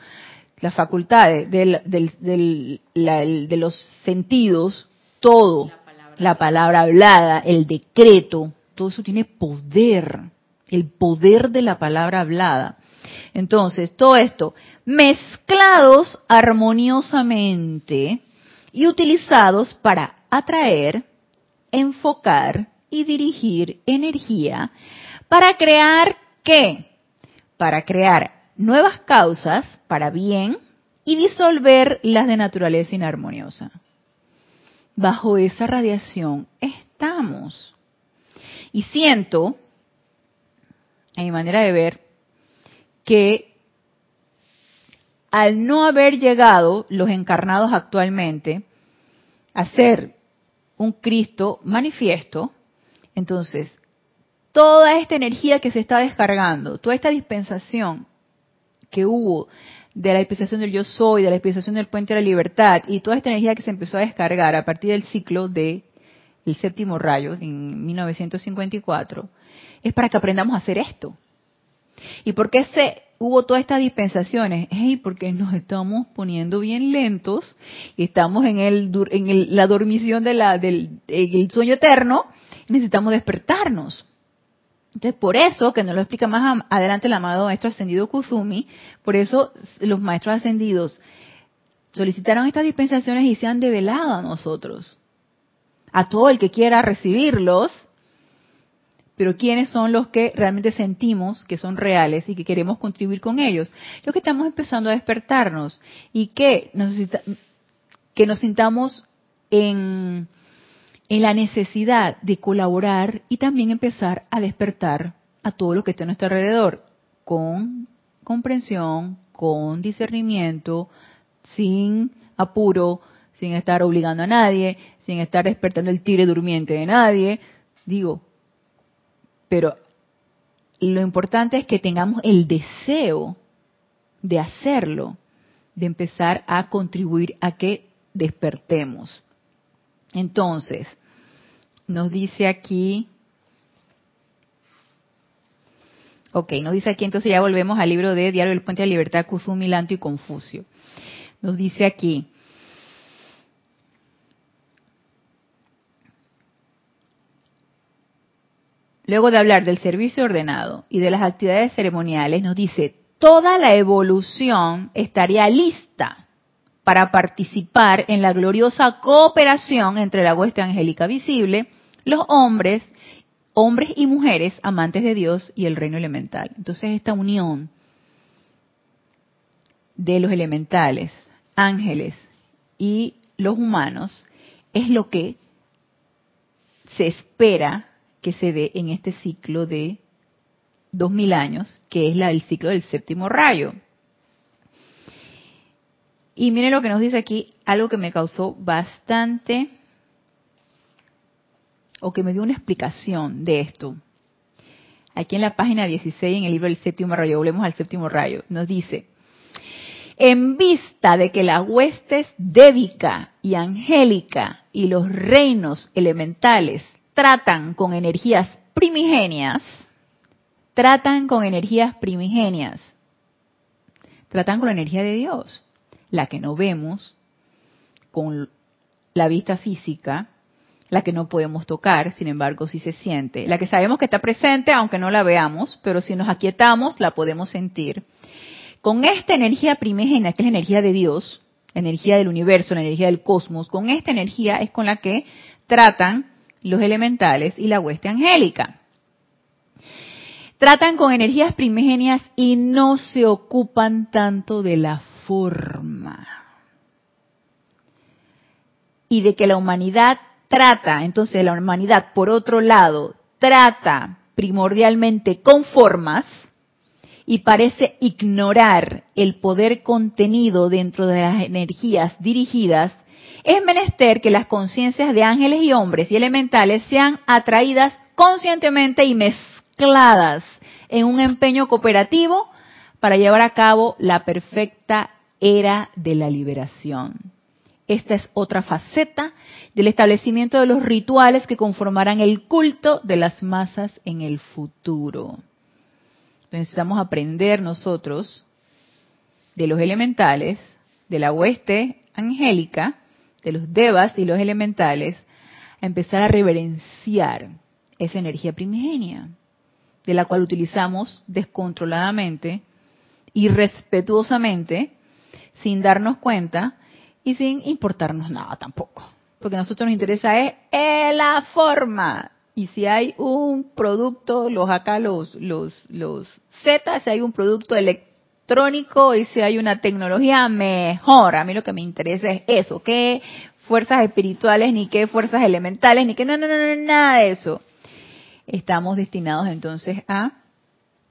las facultades de los sentidos, todo, la palabra, hablada, el decreto, todo eso tiene poder, el poder de la palabra hablada. Entonces, todo esto mezclados armoniosamente y utilizados para atraer, enfocar y dirigir energía para crear qué? Para crear nuevas causas para bien y disolver las de naturaleza inarmoniosa. Bajo esa radiación estamos. Y siento, a mi manera de ver, que al no haber llegado los encarnados actualmente a ser un Cristo manifiesto, entonces, toda esta energía que se está descargando, toda esta dispensación que hubo de la dispensación del yo soy, de la dispensación del puente de la libertad y toda esta energía que se empezó a descargar a partir del ciclo de el séptimo rayo en 1954 es para que aprendamos a hacer esto. ¿Y por qué se hubo todas estas dispensaciones? Hey, porque nos estamos poniendo bien lentos y estamos en el en la dormición de la, del el sueño eterno necesitamos despertarnos. Entonces, por eso, que nos lo explica más adelante el amado maestro ascendido Kuzumi, por eso los maestros ascendidos solicitaron estas dispensaciones y se han develado a nosotros, a todo el que quiera recibirlos, pero quiénes son los que realmente sentimos que son reales y que queremos contribuir con ellos. Lo que estamos empezando a despertarnos y que, que nos sintamos en en la necesidad de colaborar y también empezar a despertar a todo lo que está a nuestro alrededor con comprensión, con discernimiento, sin apuro, sin estar obligando a nadie, sin estar despertando el tire durmiente de nadie. Digo, pero lo importante es que tengamos el deseo de hacerlo, de empezar a contribuir a que despertemos. Entonces, nos dice aquí, ok, nos dice aquí, entonces ya volvemos al libro de Diario del Puente de Libertad, Kuzumi, Lanto y Confucio. Nos dice aquí, luego de hablar del servicio ordenado y de las actividades ceremoniales, nos dice, toda la evolución estaría lista para participar en la gloriosa cooperación entre la hueste angélica visible, los hombres, hombres y mujeres amantes de Dios y el reino elemental. Entonces esta unión de los elementales, ángeles y los humanos es lo que se espera que se dé en este ciclo de dos mil años, que es la, el ciclo del séptimo rayo. Y miren lo que nos dice aquí, algo que me causó bastante, o que me dio una explicación de esto. Aquí en la página 16, en el libro del séptimo rayo, volvemos al séptimo rayo, nos dice, en vista de que las huestes débica y angélica y los reinos elementales tratan con energías primigenias, tratan con energías primigenias, tratan con la energía de Dios la que no vemos con la vista física, la que no podemos tocar, sin embargo sí se siente, la que sabemos que está presente aunque no la veamos, pero si nos aquietamos la podemos sentir. Con esta energía primigenia, que es la energía de Dios, energía del universo, la energía del cosmos, con esta energía es con la que tratan los elementales y la hueste angélica. Tratan con energías primigenias y no se ocupan tanto de la forma. Y de que la humanidad trata, entonces la humanidad, por otro lado, trata primordialmente con formas y parece ignorar el poder contenido dentro de las energías dirigidas, es menester que las conciencias de ángeles y hombres y elementales sean atraídas conscientemente y mezcladas en un empeño cooperativo para llevar a cabo la perfecta era de la liberación. Esta es otra faceta del establecimiento de los rituales que conformarán el culto de las masas en el futuro. necesitamos aprender nosotros de los elementales, de la hueste angélica, de los devas y los elementales, a empezar a reverenciar esa energía primigenia, de la cual utilizamos descontroladamente irrespetuosamente, sin darnos cuenta y sin importarnos nada tampoco. Porque a nosotros nos interesa es la forma. Y si hay un producto, los acá los, los, los Z, si hay un producto electrónico y si hay una tecnología mejor. A mí lo que me interesa es eso, qué fuerzas espirituales, ni qué fuerzas elementales, ni qué, no, no, no, no, nada de eso. Estamos destinados entonces a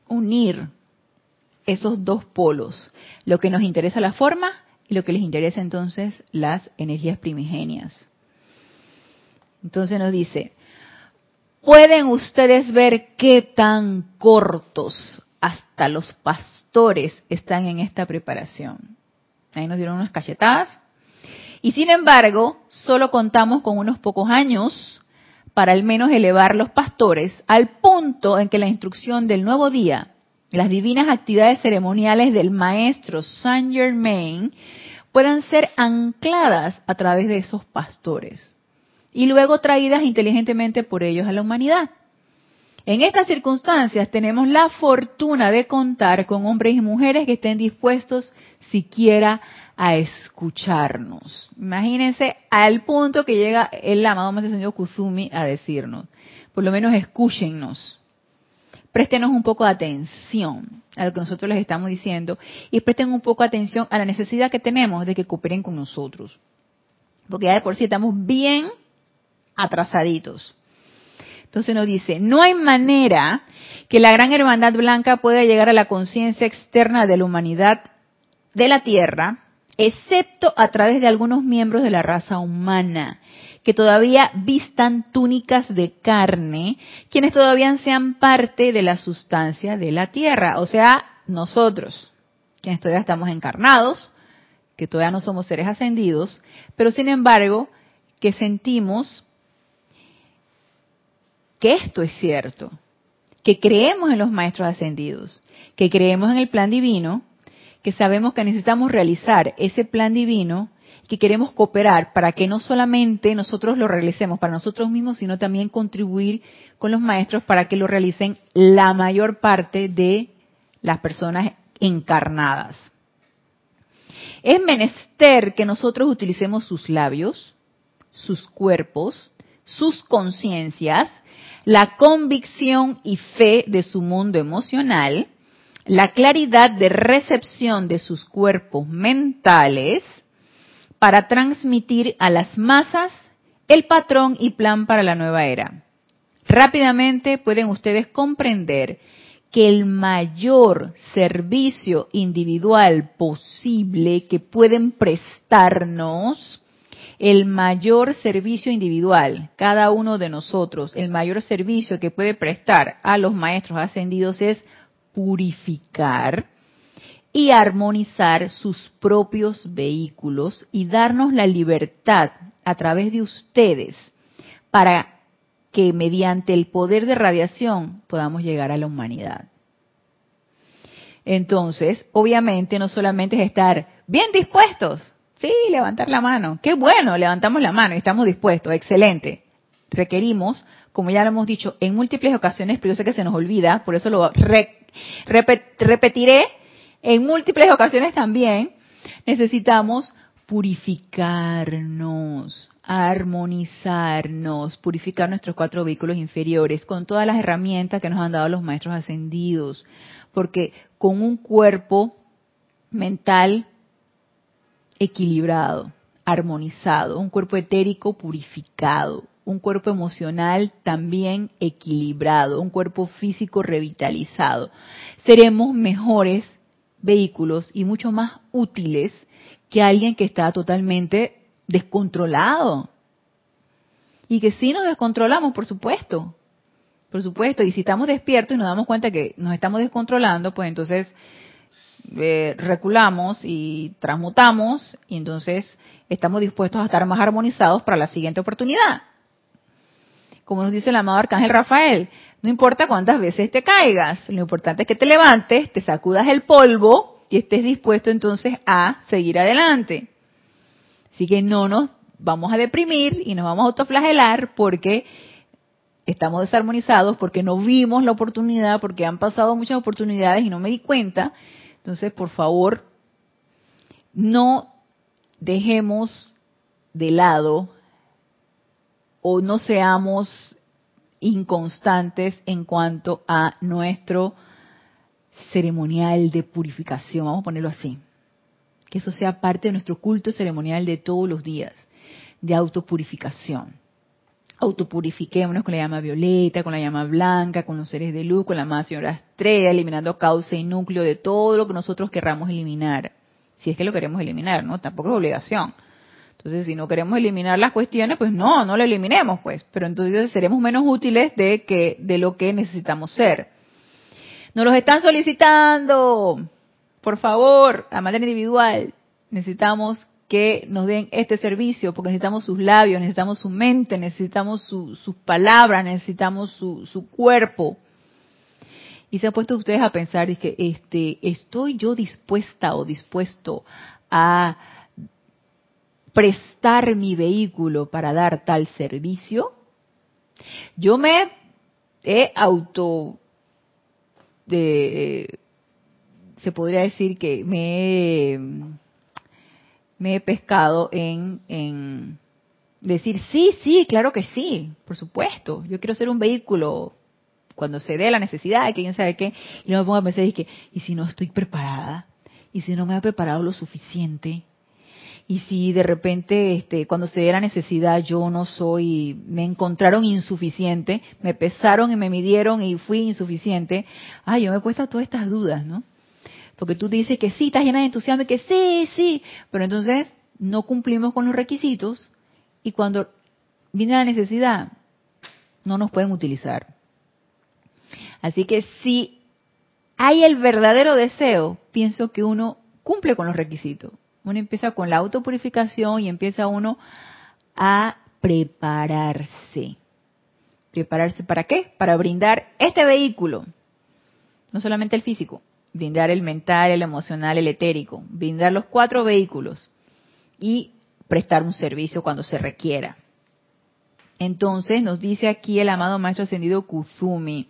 unir esos dos polos, lo que nos interesa la forma y lo que les interesa entonces las energías primigenias. Entonces nos dice, pueden ustedes ver qué tan cortos hasta los pastores están en esta preparación. Ahí nos dieron unas cachetadas. Y sin embargo, solo contamos con unos pocos años para al menos elevar los pastores al punto en que la instrucción del nuevo día las divinas actividades ceremoniales del maestro Saint Germain puedan ser ancladas a través de esos pastores y luego traídas inteligentemente por ellos a la humanidad. En estas circunstancias tenemos la fortuna de contar con hombres y mujeres que estén dispuestos siquiera a escucharnos. Imagínense al punto que llega el amado Maestro Señor Kusumi a decirnos, por lo menos escúchennos préstenos un poco de atención a lo que nosotros les estamos diciendo y presten un poco de atención a la necesidad que tenemos de que cooperen con nosotros. Porque ya de por sí estamos bien atrasaditos. Entonces nos dice, no hay manera que la gran hermandad blanca pueda llegar a la conciencia externa de la humanidad de la Tierra, excepto a través de algunos miembros de la raza humana, que todavía vistan túnicas de carne, quienes todavía sean parte de la sustancia de la Tierra, o sea, nosotros, quienes todavía estamos encarnados, que todavía no somos seres ascendidos, pero sin embargo, que sentimos que esto es cierto, que creemos en los maestros ascendidos, que creemos en el plan divino, que sabemos que necesitamos realizar ese plan divino, que queremos cooperar para que no solamente nosotros lo realicemos para nosotros mismos, sino también contribuir con los maestros para que lo realicen la mayor parte de las personas encarnadas. Es menester que nosotros utilicemos sus labios, sus cuerpos, sus conciencias la convicción y fe de su mundo emocional, la claridad de recepción de sus cuerpos mentales para transmitir a las masas el patrón y plan para la nueva era. Rápidamente pueden ustedes comprender que el mayor servicio individual posible que pueden prestarnos el mayor servicio individual, cada uno de nosotros, el mayor servicio que puede prestar a los maestros ascendidos es purificar y armonizar sus propios vehículos y darnos la libertad a través de ustedes para que mediante el poder de radiación podamos llegar a la humanidad. Entonces, obviamente no solamente es estar bien dispuestos, Sí, levantar la mano. Qué bueno, levantamos la mano y estamos dispuestos. Excelente. Requerimos, como ya lo hemos dicho en múltiples ocasiones, pero yo sé que se nos olvida, por eso lo repetiré en múltiples ocasiones también. Necesitamos purificarnos, armonizarnos, purificar nuestros cuatro vehículos inferiores con todas las herramientas que nos han dado los maestros ascendidos, porque con un cuerpo mental equilibrado, armonizado, un cuerpo etérico purificado, un cuerpo emocional también equilibrado, un cuerpo físico revitalizado. Seremos mejores vehículos y mucho más útiles que alguien que está totalmente descontrolado. Y que si nos descontrolamos, por supuesto. Por supuesto. Y si estamos despiertos y nos damos cuenta que nos estamos descontrolando, pues entonces eh, reculamos y transmutamos y entonces estamos dispuestos a estar más armonizados para la siguiente oportunidad. Como nos dice el amado Arcángel Rafael, no importa cuántas veces te caigas, lo importante es que te levantes, te sacudas el polvo y estés dispuesto entonces a seguir adelante. Así que no nos vamos a deprimir y nos vamos a autoflagelar porque estamos desarmonizados, porque no vimos la oportunidad, porque han pasado muchas oportunidades y no me di cuenta entonces, por favor, no dejemos de lado o no seamos inconstantes en cuanto a nuestro ceremonial de purificación, vamos a ponerlo así. Que eso sea parte de nuestro culto ceremonial de todos los días, de autopurificación autopurifiquémonos con la llama violeta, con la llama blanca, con los seres de luz, con la más señora estrella, eliminando causa y núcleo de todo lo que nosotros querramos eliminar. Si es que lo queremos eliminar, ¿no? Tampoco es obligación. Entonces, si no queremos eliminar las cuestiones, pues no, no lo eliminemos, pues. Pero entonces seremos menos útiles de que de lo que necesitamos ser. Nos los están solicitando. Por favor, a manera individual, necesitamos que nos den este servicio, porque necesitamos sus labios, necesitamos su mente, necesitamos sus palabras, necesitamos su, su, cuerpo. Y se han puesto ustedes a pensar, es este, ¿estoy yo dispuesta o dispuesto a prestar mi vehículo para dar tal servicio? Yo me he auto, se podría decir que me he pescado en, decir, sí, sí, claro que sí, por supuesto, yo quiero ser un vehículo cuando se dé la necesidad de quién sabe qué, y no me pongo a pensar, y, que, y si no estoy preparada, y si no me he preparado lo suficiente, y si de repente este cuando se diera necesidad yo no soy me encontraron insuficiente me pesaron y me midieron y fui insuficiente ay yo me he puesto todas estas dudas no porque tú dices que sí estás llena de entusiasmo y que sí sí pero entonces no cumplimos con los requisitos y cuando viene la necesidad no nos pueden utilizar. Así que si hay el verdadero deseo pienso que uno cumple con los requisitos uno empieza con la autopurificación y empieza uno a prepararse. ¿Prepararse para qué? Para brindar este vehículo. No solamente el físico, brindar el mental, el emocional, el etérico. Brindar los cuatro vehículos. Y prestar un servicio cuando se requiera. Entonces nos dice aquí el amado Maestro Ascendido Kuzumi.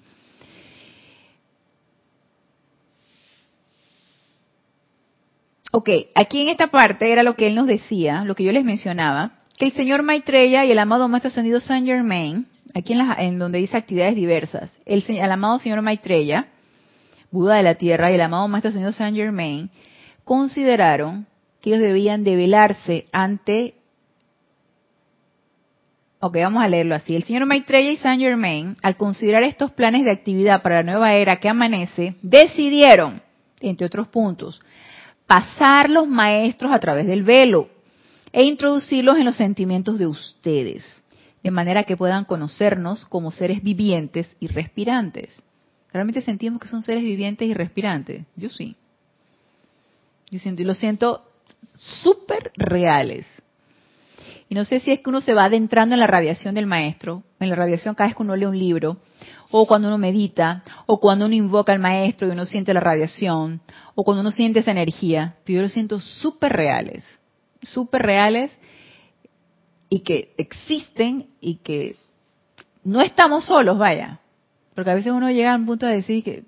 Ok, aquí en esta parte era lo que él nos decía, lo que yo les mencionaba, que el señor Maitreya y el amado Maestro Ascendido Saint Germain, aquí en, en donde dice actividades diversas, el, amado señor Maitreya, Buda de la Tierra, y el amado Maestro Ascendido Saint Germain, consideraron que ellos debían develarse ante... Ok, vamos a leerlo así. El señor Maitreya y Saint Germain, al considerar estos planes de actividad para la nueva era que amanece, decidieron, entre otros puntos, pasar los maestros a través del velo e introducirlos en los sentimientos de ustedes, de manera que puedan conocernos como seres vivientes y respirantes. ¿Realmente sentimos que son seres vivientes y respirantes? Yo sí. Yo siento, y lo siento súper reales. Y no sé si es que uno se va adentrando en la radiación del maestro, en la radiación cada vez que uno lee un libro, o cuando uno medita, o cuando uno invoca al maestro y uno siente la radiación, o cuando uno siente esa energía, yo lo siento súper reales, súper reales y que existen y que no estamos solos, vaya. Porque a veces uno llega a un punto de decir que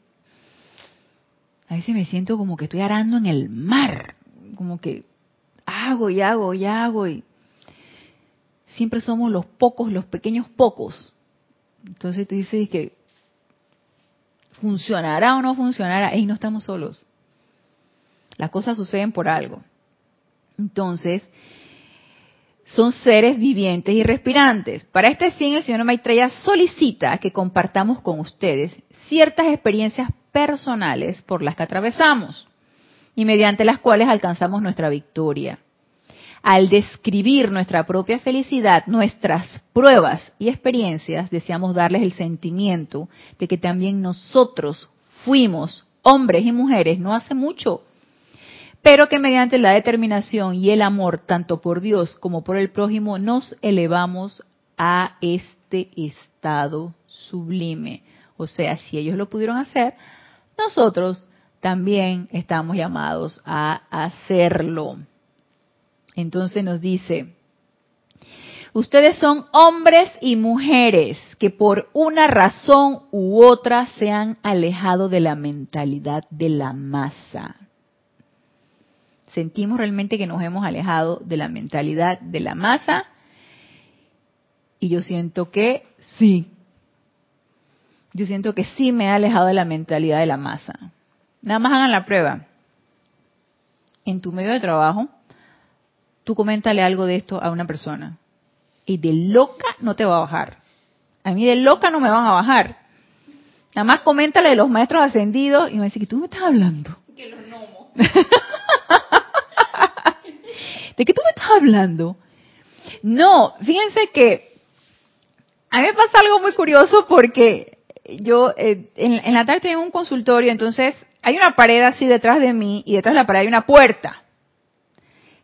a veces me siento como que estoy arando en el mar, como que hago y hago y hago y siempre somos los pocos, los pequeños pocos. Entonces tú dices que funcionará o no funcionará, y no estamos solos. Las cosas suceden por algo. Entonces, son seres vivientes y respirantes. Para este fin, el señor Maitreya solicita que compartamos con ustedes ciertas experiencias personales por las que atravesamos y mediante las cuales alcanzamos nuestra victoria. Al describir nuestra propia felicidad, nuestras pruebas y experiencias, deseamos darles el sentimiento de que también nosotros fuimos hombres y mujeres no hace mucho pero que mediante la determinación y el amor tanto por Dios como por el prójimo nos elevamos a este estado sublime. O sea, si ellos lo pudieron hacer, nosotros también estamos llamados a hacerlo. Entonces nos dice, ustedes son hombres y mujeres que por una razón u otra se han alejado de la mentalidad de la masa sentimos realmente que nos hemos alejado de la mentalidad de la masa y yo siento que sí. Yo siento que sí me he alejado de la mentalidad de la masa. Nada más hagan la prueba. En tu medio de trabajo, tú coméntale algo de esto a una persona. Y de loca no te va a bajar. A mí de loca no me van a bajar. Nada más coméntale de los maestros ascendidos y me decir que tú me estás hablando. Que los gnomos. ¿De qué tú me estás hablando? No, fíjense que a mí me pasa algo muy curioso porque yo eh, en, la tarde tengo un consultorio, entonces hay una pared así detrás de mí y detrás de la pared hay una puerta.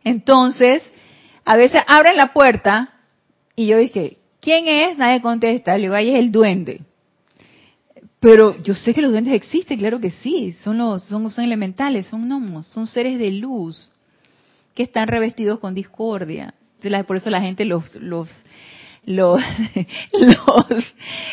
Entonces, a veces abren la puerta y yo dije, ¿quién es? Nadie contesta. Le digo, ahí es el duende. Pero yo sé que los duendes existen, claro que sí. Son los, son, son elementales, son gnomos, son seres de luz que están revestidos con discordia. Por eso la gente los los los,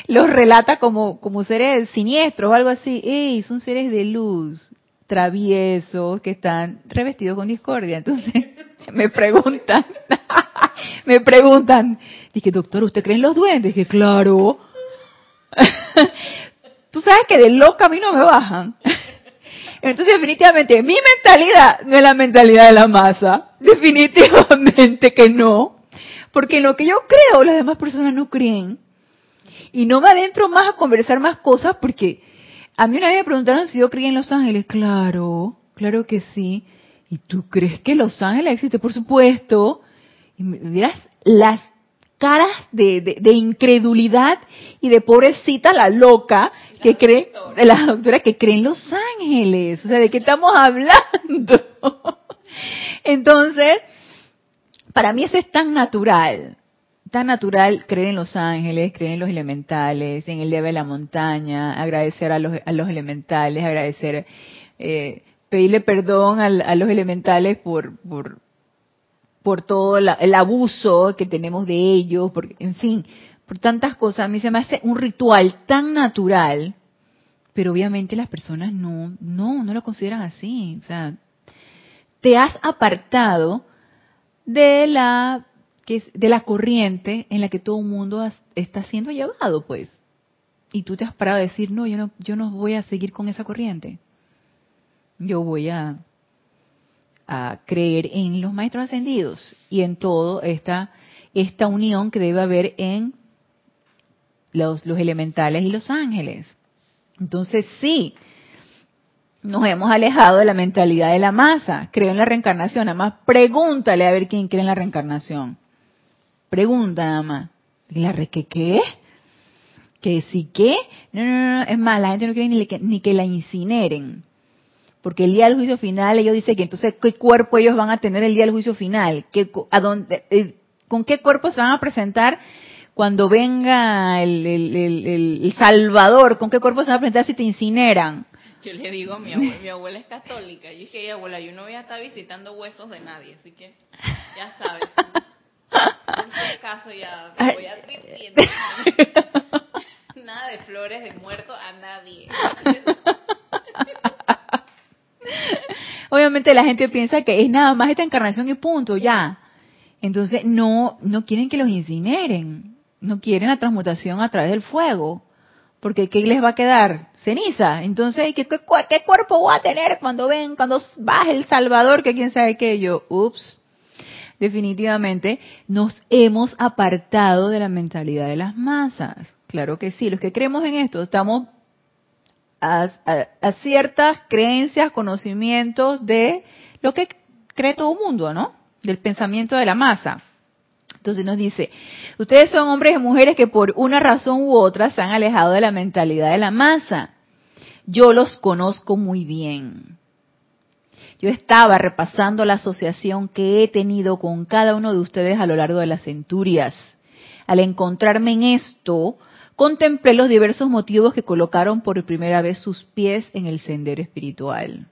los, relata como, como seres siniestros o algo así. ¡Ey! Son seres de luz, traviesos, que están revestidos con discordia. Entonces me preguntan, me preguntan, dije, doctor, ¿usted cree en los duendes? Dije, claro. Tú sabes que de loca a mí no me bajan. Entonces, definitivamente, mi mentalidad no es la mentalidad de la masa. Definitivamente que no. Porque en lo que yo creo, las demás personas no creen. Y no me adentro más a conversar más cosas porque a mí una vez me preguntaron si yo creía en Los Ángeles. Claro, claro que sí. ¿Y tú crees que Los Ángeles existe? Por supuesto. Y miras las caras de, incredulidad y de pobrecita la loca que cree, de la doctora que cree en Los Ángeles. O sea, ¿de qué estamos hablando? Entonces, para mí eso es tan natural, tan natural creer en los ángeles, creer en los elementales, en el día de la montaña, agradecer a los, a los elementales, agradecer, eh, pedirle perdón a, los elementales por, por, todo el abuso que tenemos de ellos, por, en fin, por tantas cosas. A mí se me hace un ritual tan natural, pero obviamente las personas no, no, no lo consideran así. O sea, te has apartado de la de la corriente en la que todo el mundo está siendo llevado, pues. Y tú te has parado a decir, no, yo no, yo no voy a seguir con esa corriente. Yo voy a, creer en los maestros ascendidos y en todo esta, esta unión que debe haber en los, los elementales y los ángeles. Entonces sí, nos hemos alejado de la mentalidad de la masa. Creo en la reencarnación. Nada más pregúntale a ver quién cree en la reencarnación. Pregunta nada más. ¿La re que qué? ¿Que sí qué? No, no, no, es más, la gente no quiere ni que, ni que la incineren. Porque el día del juicio final, ellos dicen que entonces, ¿qué cuerpo ellos van a tener el día del juicio final? ¿Qué, a dónde, eh, ¿Con qué cuerpo se van a presentar cuando venga el, el, el Salvador? ¿Con qué cuerpo se van a presentar si te incineran? Yo le digo a mi abuela, mi abuela es católica. Yo dije, abuela, yo no voy a estar visitando huesos de nadie, así que ya sabes. En caso ya me voy advirtiendo. Nada de flores de muerto a nadie. Obviamente la gente piensa que es nada más esta encarnación y punto, ya. Entonces no, no quieren que los incineren, no quieren la transmutación a través del fuego porque ¿qué les va a quedar? Ceniza. Entonces, ¿qué, qué, cuerpo voy a tener cuando ven, cuando baje el Salvador? Que quién sabe qué. Yo, ups. Definitivamente nos hemos apartado de la mentalidad de las masas. Claro que sí. Los que creemos en esto estamos a, a ciertas creencias, conocimientos de lo que cree todo el mundo, ¿no? Del pensamiento de la masa. Entonces nos dice, ustedes son hombres y mujeres que por una razón u otra se han alejado de la mentalidad de la masa. Yo los conozco muy bien. Yo estaba repasando la asociación que he tenido con cada uno de ustedes a lo largo de las centurias. Al encontrarme en esto, contemplé los diversos motivos que colocaron por primera vez sus pies en el sendero espiritual.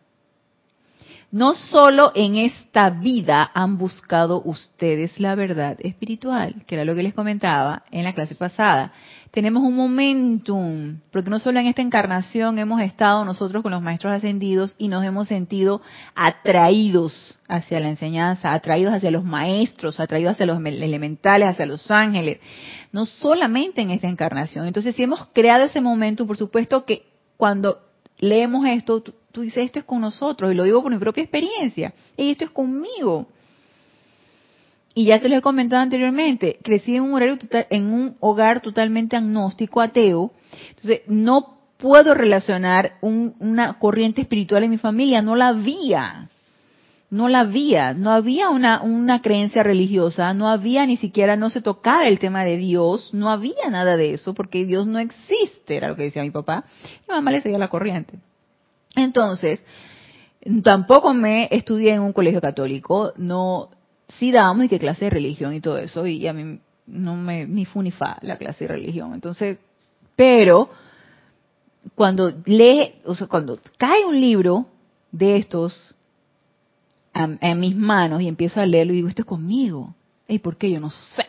No solo en esta vida han buscado ustedes la verdad espiritual, que era lo que les comentaba en la clase pasada. Tenemos un momentum, porque no solo en esta encarnación hemos estado nosotros con los maestros ascendidos y nos hemos sentido atraídos hacia la enseñanza, atraídos hacia los maestros, atraídos hacia los elementales, hacia los ángeles. No solamente en esta encarnación. Entonces, si hemos creado ese momento, por supuesto que cuando leemos esto, tú dices, esto es con nosotros, y lo digo por mi propia experiencia, y esto es conmigo. Y ya se lo he comentado anteriormente, crecí en un, en un hogar totalmente agnóstico, ateo, entonces no puedo relacionar una corriente espiritual en mi familia, no la había, no la había, no había una, una creencia religiosa, no había ni siquiera, no se tocaba el tema de Dios, no había nada de eso, porque Dios no existe, era lo que decía mi papá, y mi mamá le seguía la corriente. Entonces, tampoco me estudié en un colegio católico, no, sí dábamos y que clase de religión y todo eso, y a mí no me, ni fu ni fa la clase de religión. Entonces, pero, cuando lee, o sea, cuando cae un libro de estos en mis manos y empiezo a leerlo y digo, esto es conmigo. ¿Y por qué? Yo no sé.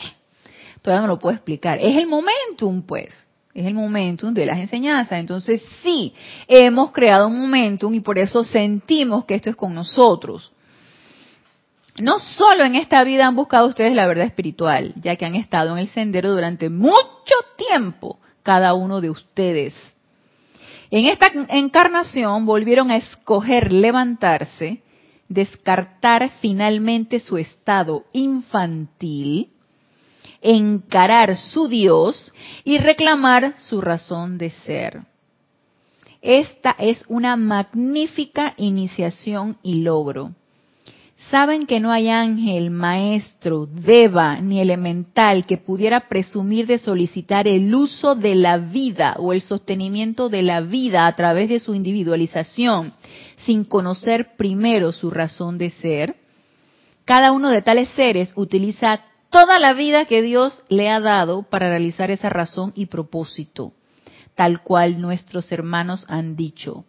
Todavía no lo puedo explicar. Es el momentum, pues es el momentum de las enseñanzas. Entonces sí, hemos creado un momentum y por eso sentimos que esto es con nosotros. No solo en esta vida han buscado ustedes la verdad espiritual, ya que han estado en el sendero durante mucho tiempo, cada uno de ustedes. En esta encarnación volvieron a escoger levantarse, descartar finalmente su estado infantil, encarar su Dios y reclamar su razón de ser. Esta es una magnífica iniciación y logro. Saben que no hay ángel, maestro, deva ni elemental que pudiera presumir de solicitar el uso de la vida o el sostenimiento de la vida a través de su individualización sin conocer primero su razón de ser. Cada uno de tales seres utiliza toda la vida que Dios le ha dado para realizar esa razón y propósito, tal cual nuestros hermanos han dicho.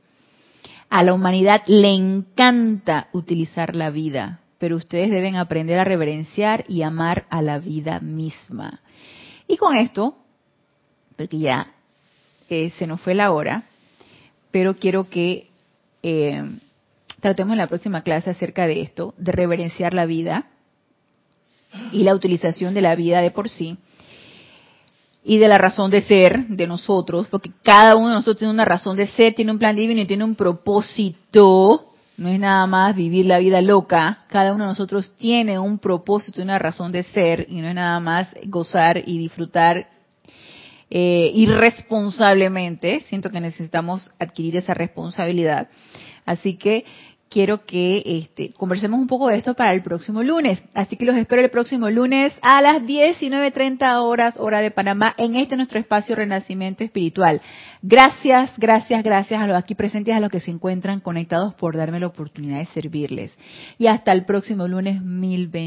A la humanidad le encanta utilizar la vida, pero ustedes deben aprender a reverenciar y amar a la vida misma. Y con esto, porque ya eh, se nos fue la hora, pero quiero que eh, tratemos en la próxima clase acerca de esto, de reverenciar la vida y la utilización de la vida de por sí y de la razón de ser de nosotros, porque cada uno de nosotros tiene una razón de ser, tiene un plan divino y tiene un propósito, no es nada más vivir la vida loca, cada uno de nosotros tiene un propósito y una razón de ser y no es nada más gozar y disfrutar eh, irresponsablemente, siento que necesitamos adquirir esa responsabilidad. Así que quiero que este, conversemos un poco de esto para el próximo lunes. Así que los espero el próximo lunes a las 19.30 horas, hora de Panamá, en este nuestro espacio Renacimiento Espiritual. Gracias, gracias, gracias a los aquí presentes, a los que se encuentran conectados por darme la oportunidad de servirles. Y hasta el próximo lunes, mil bendiciones.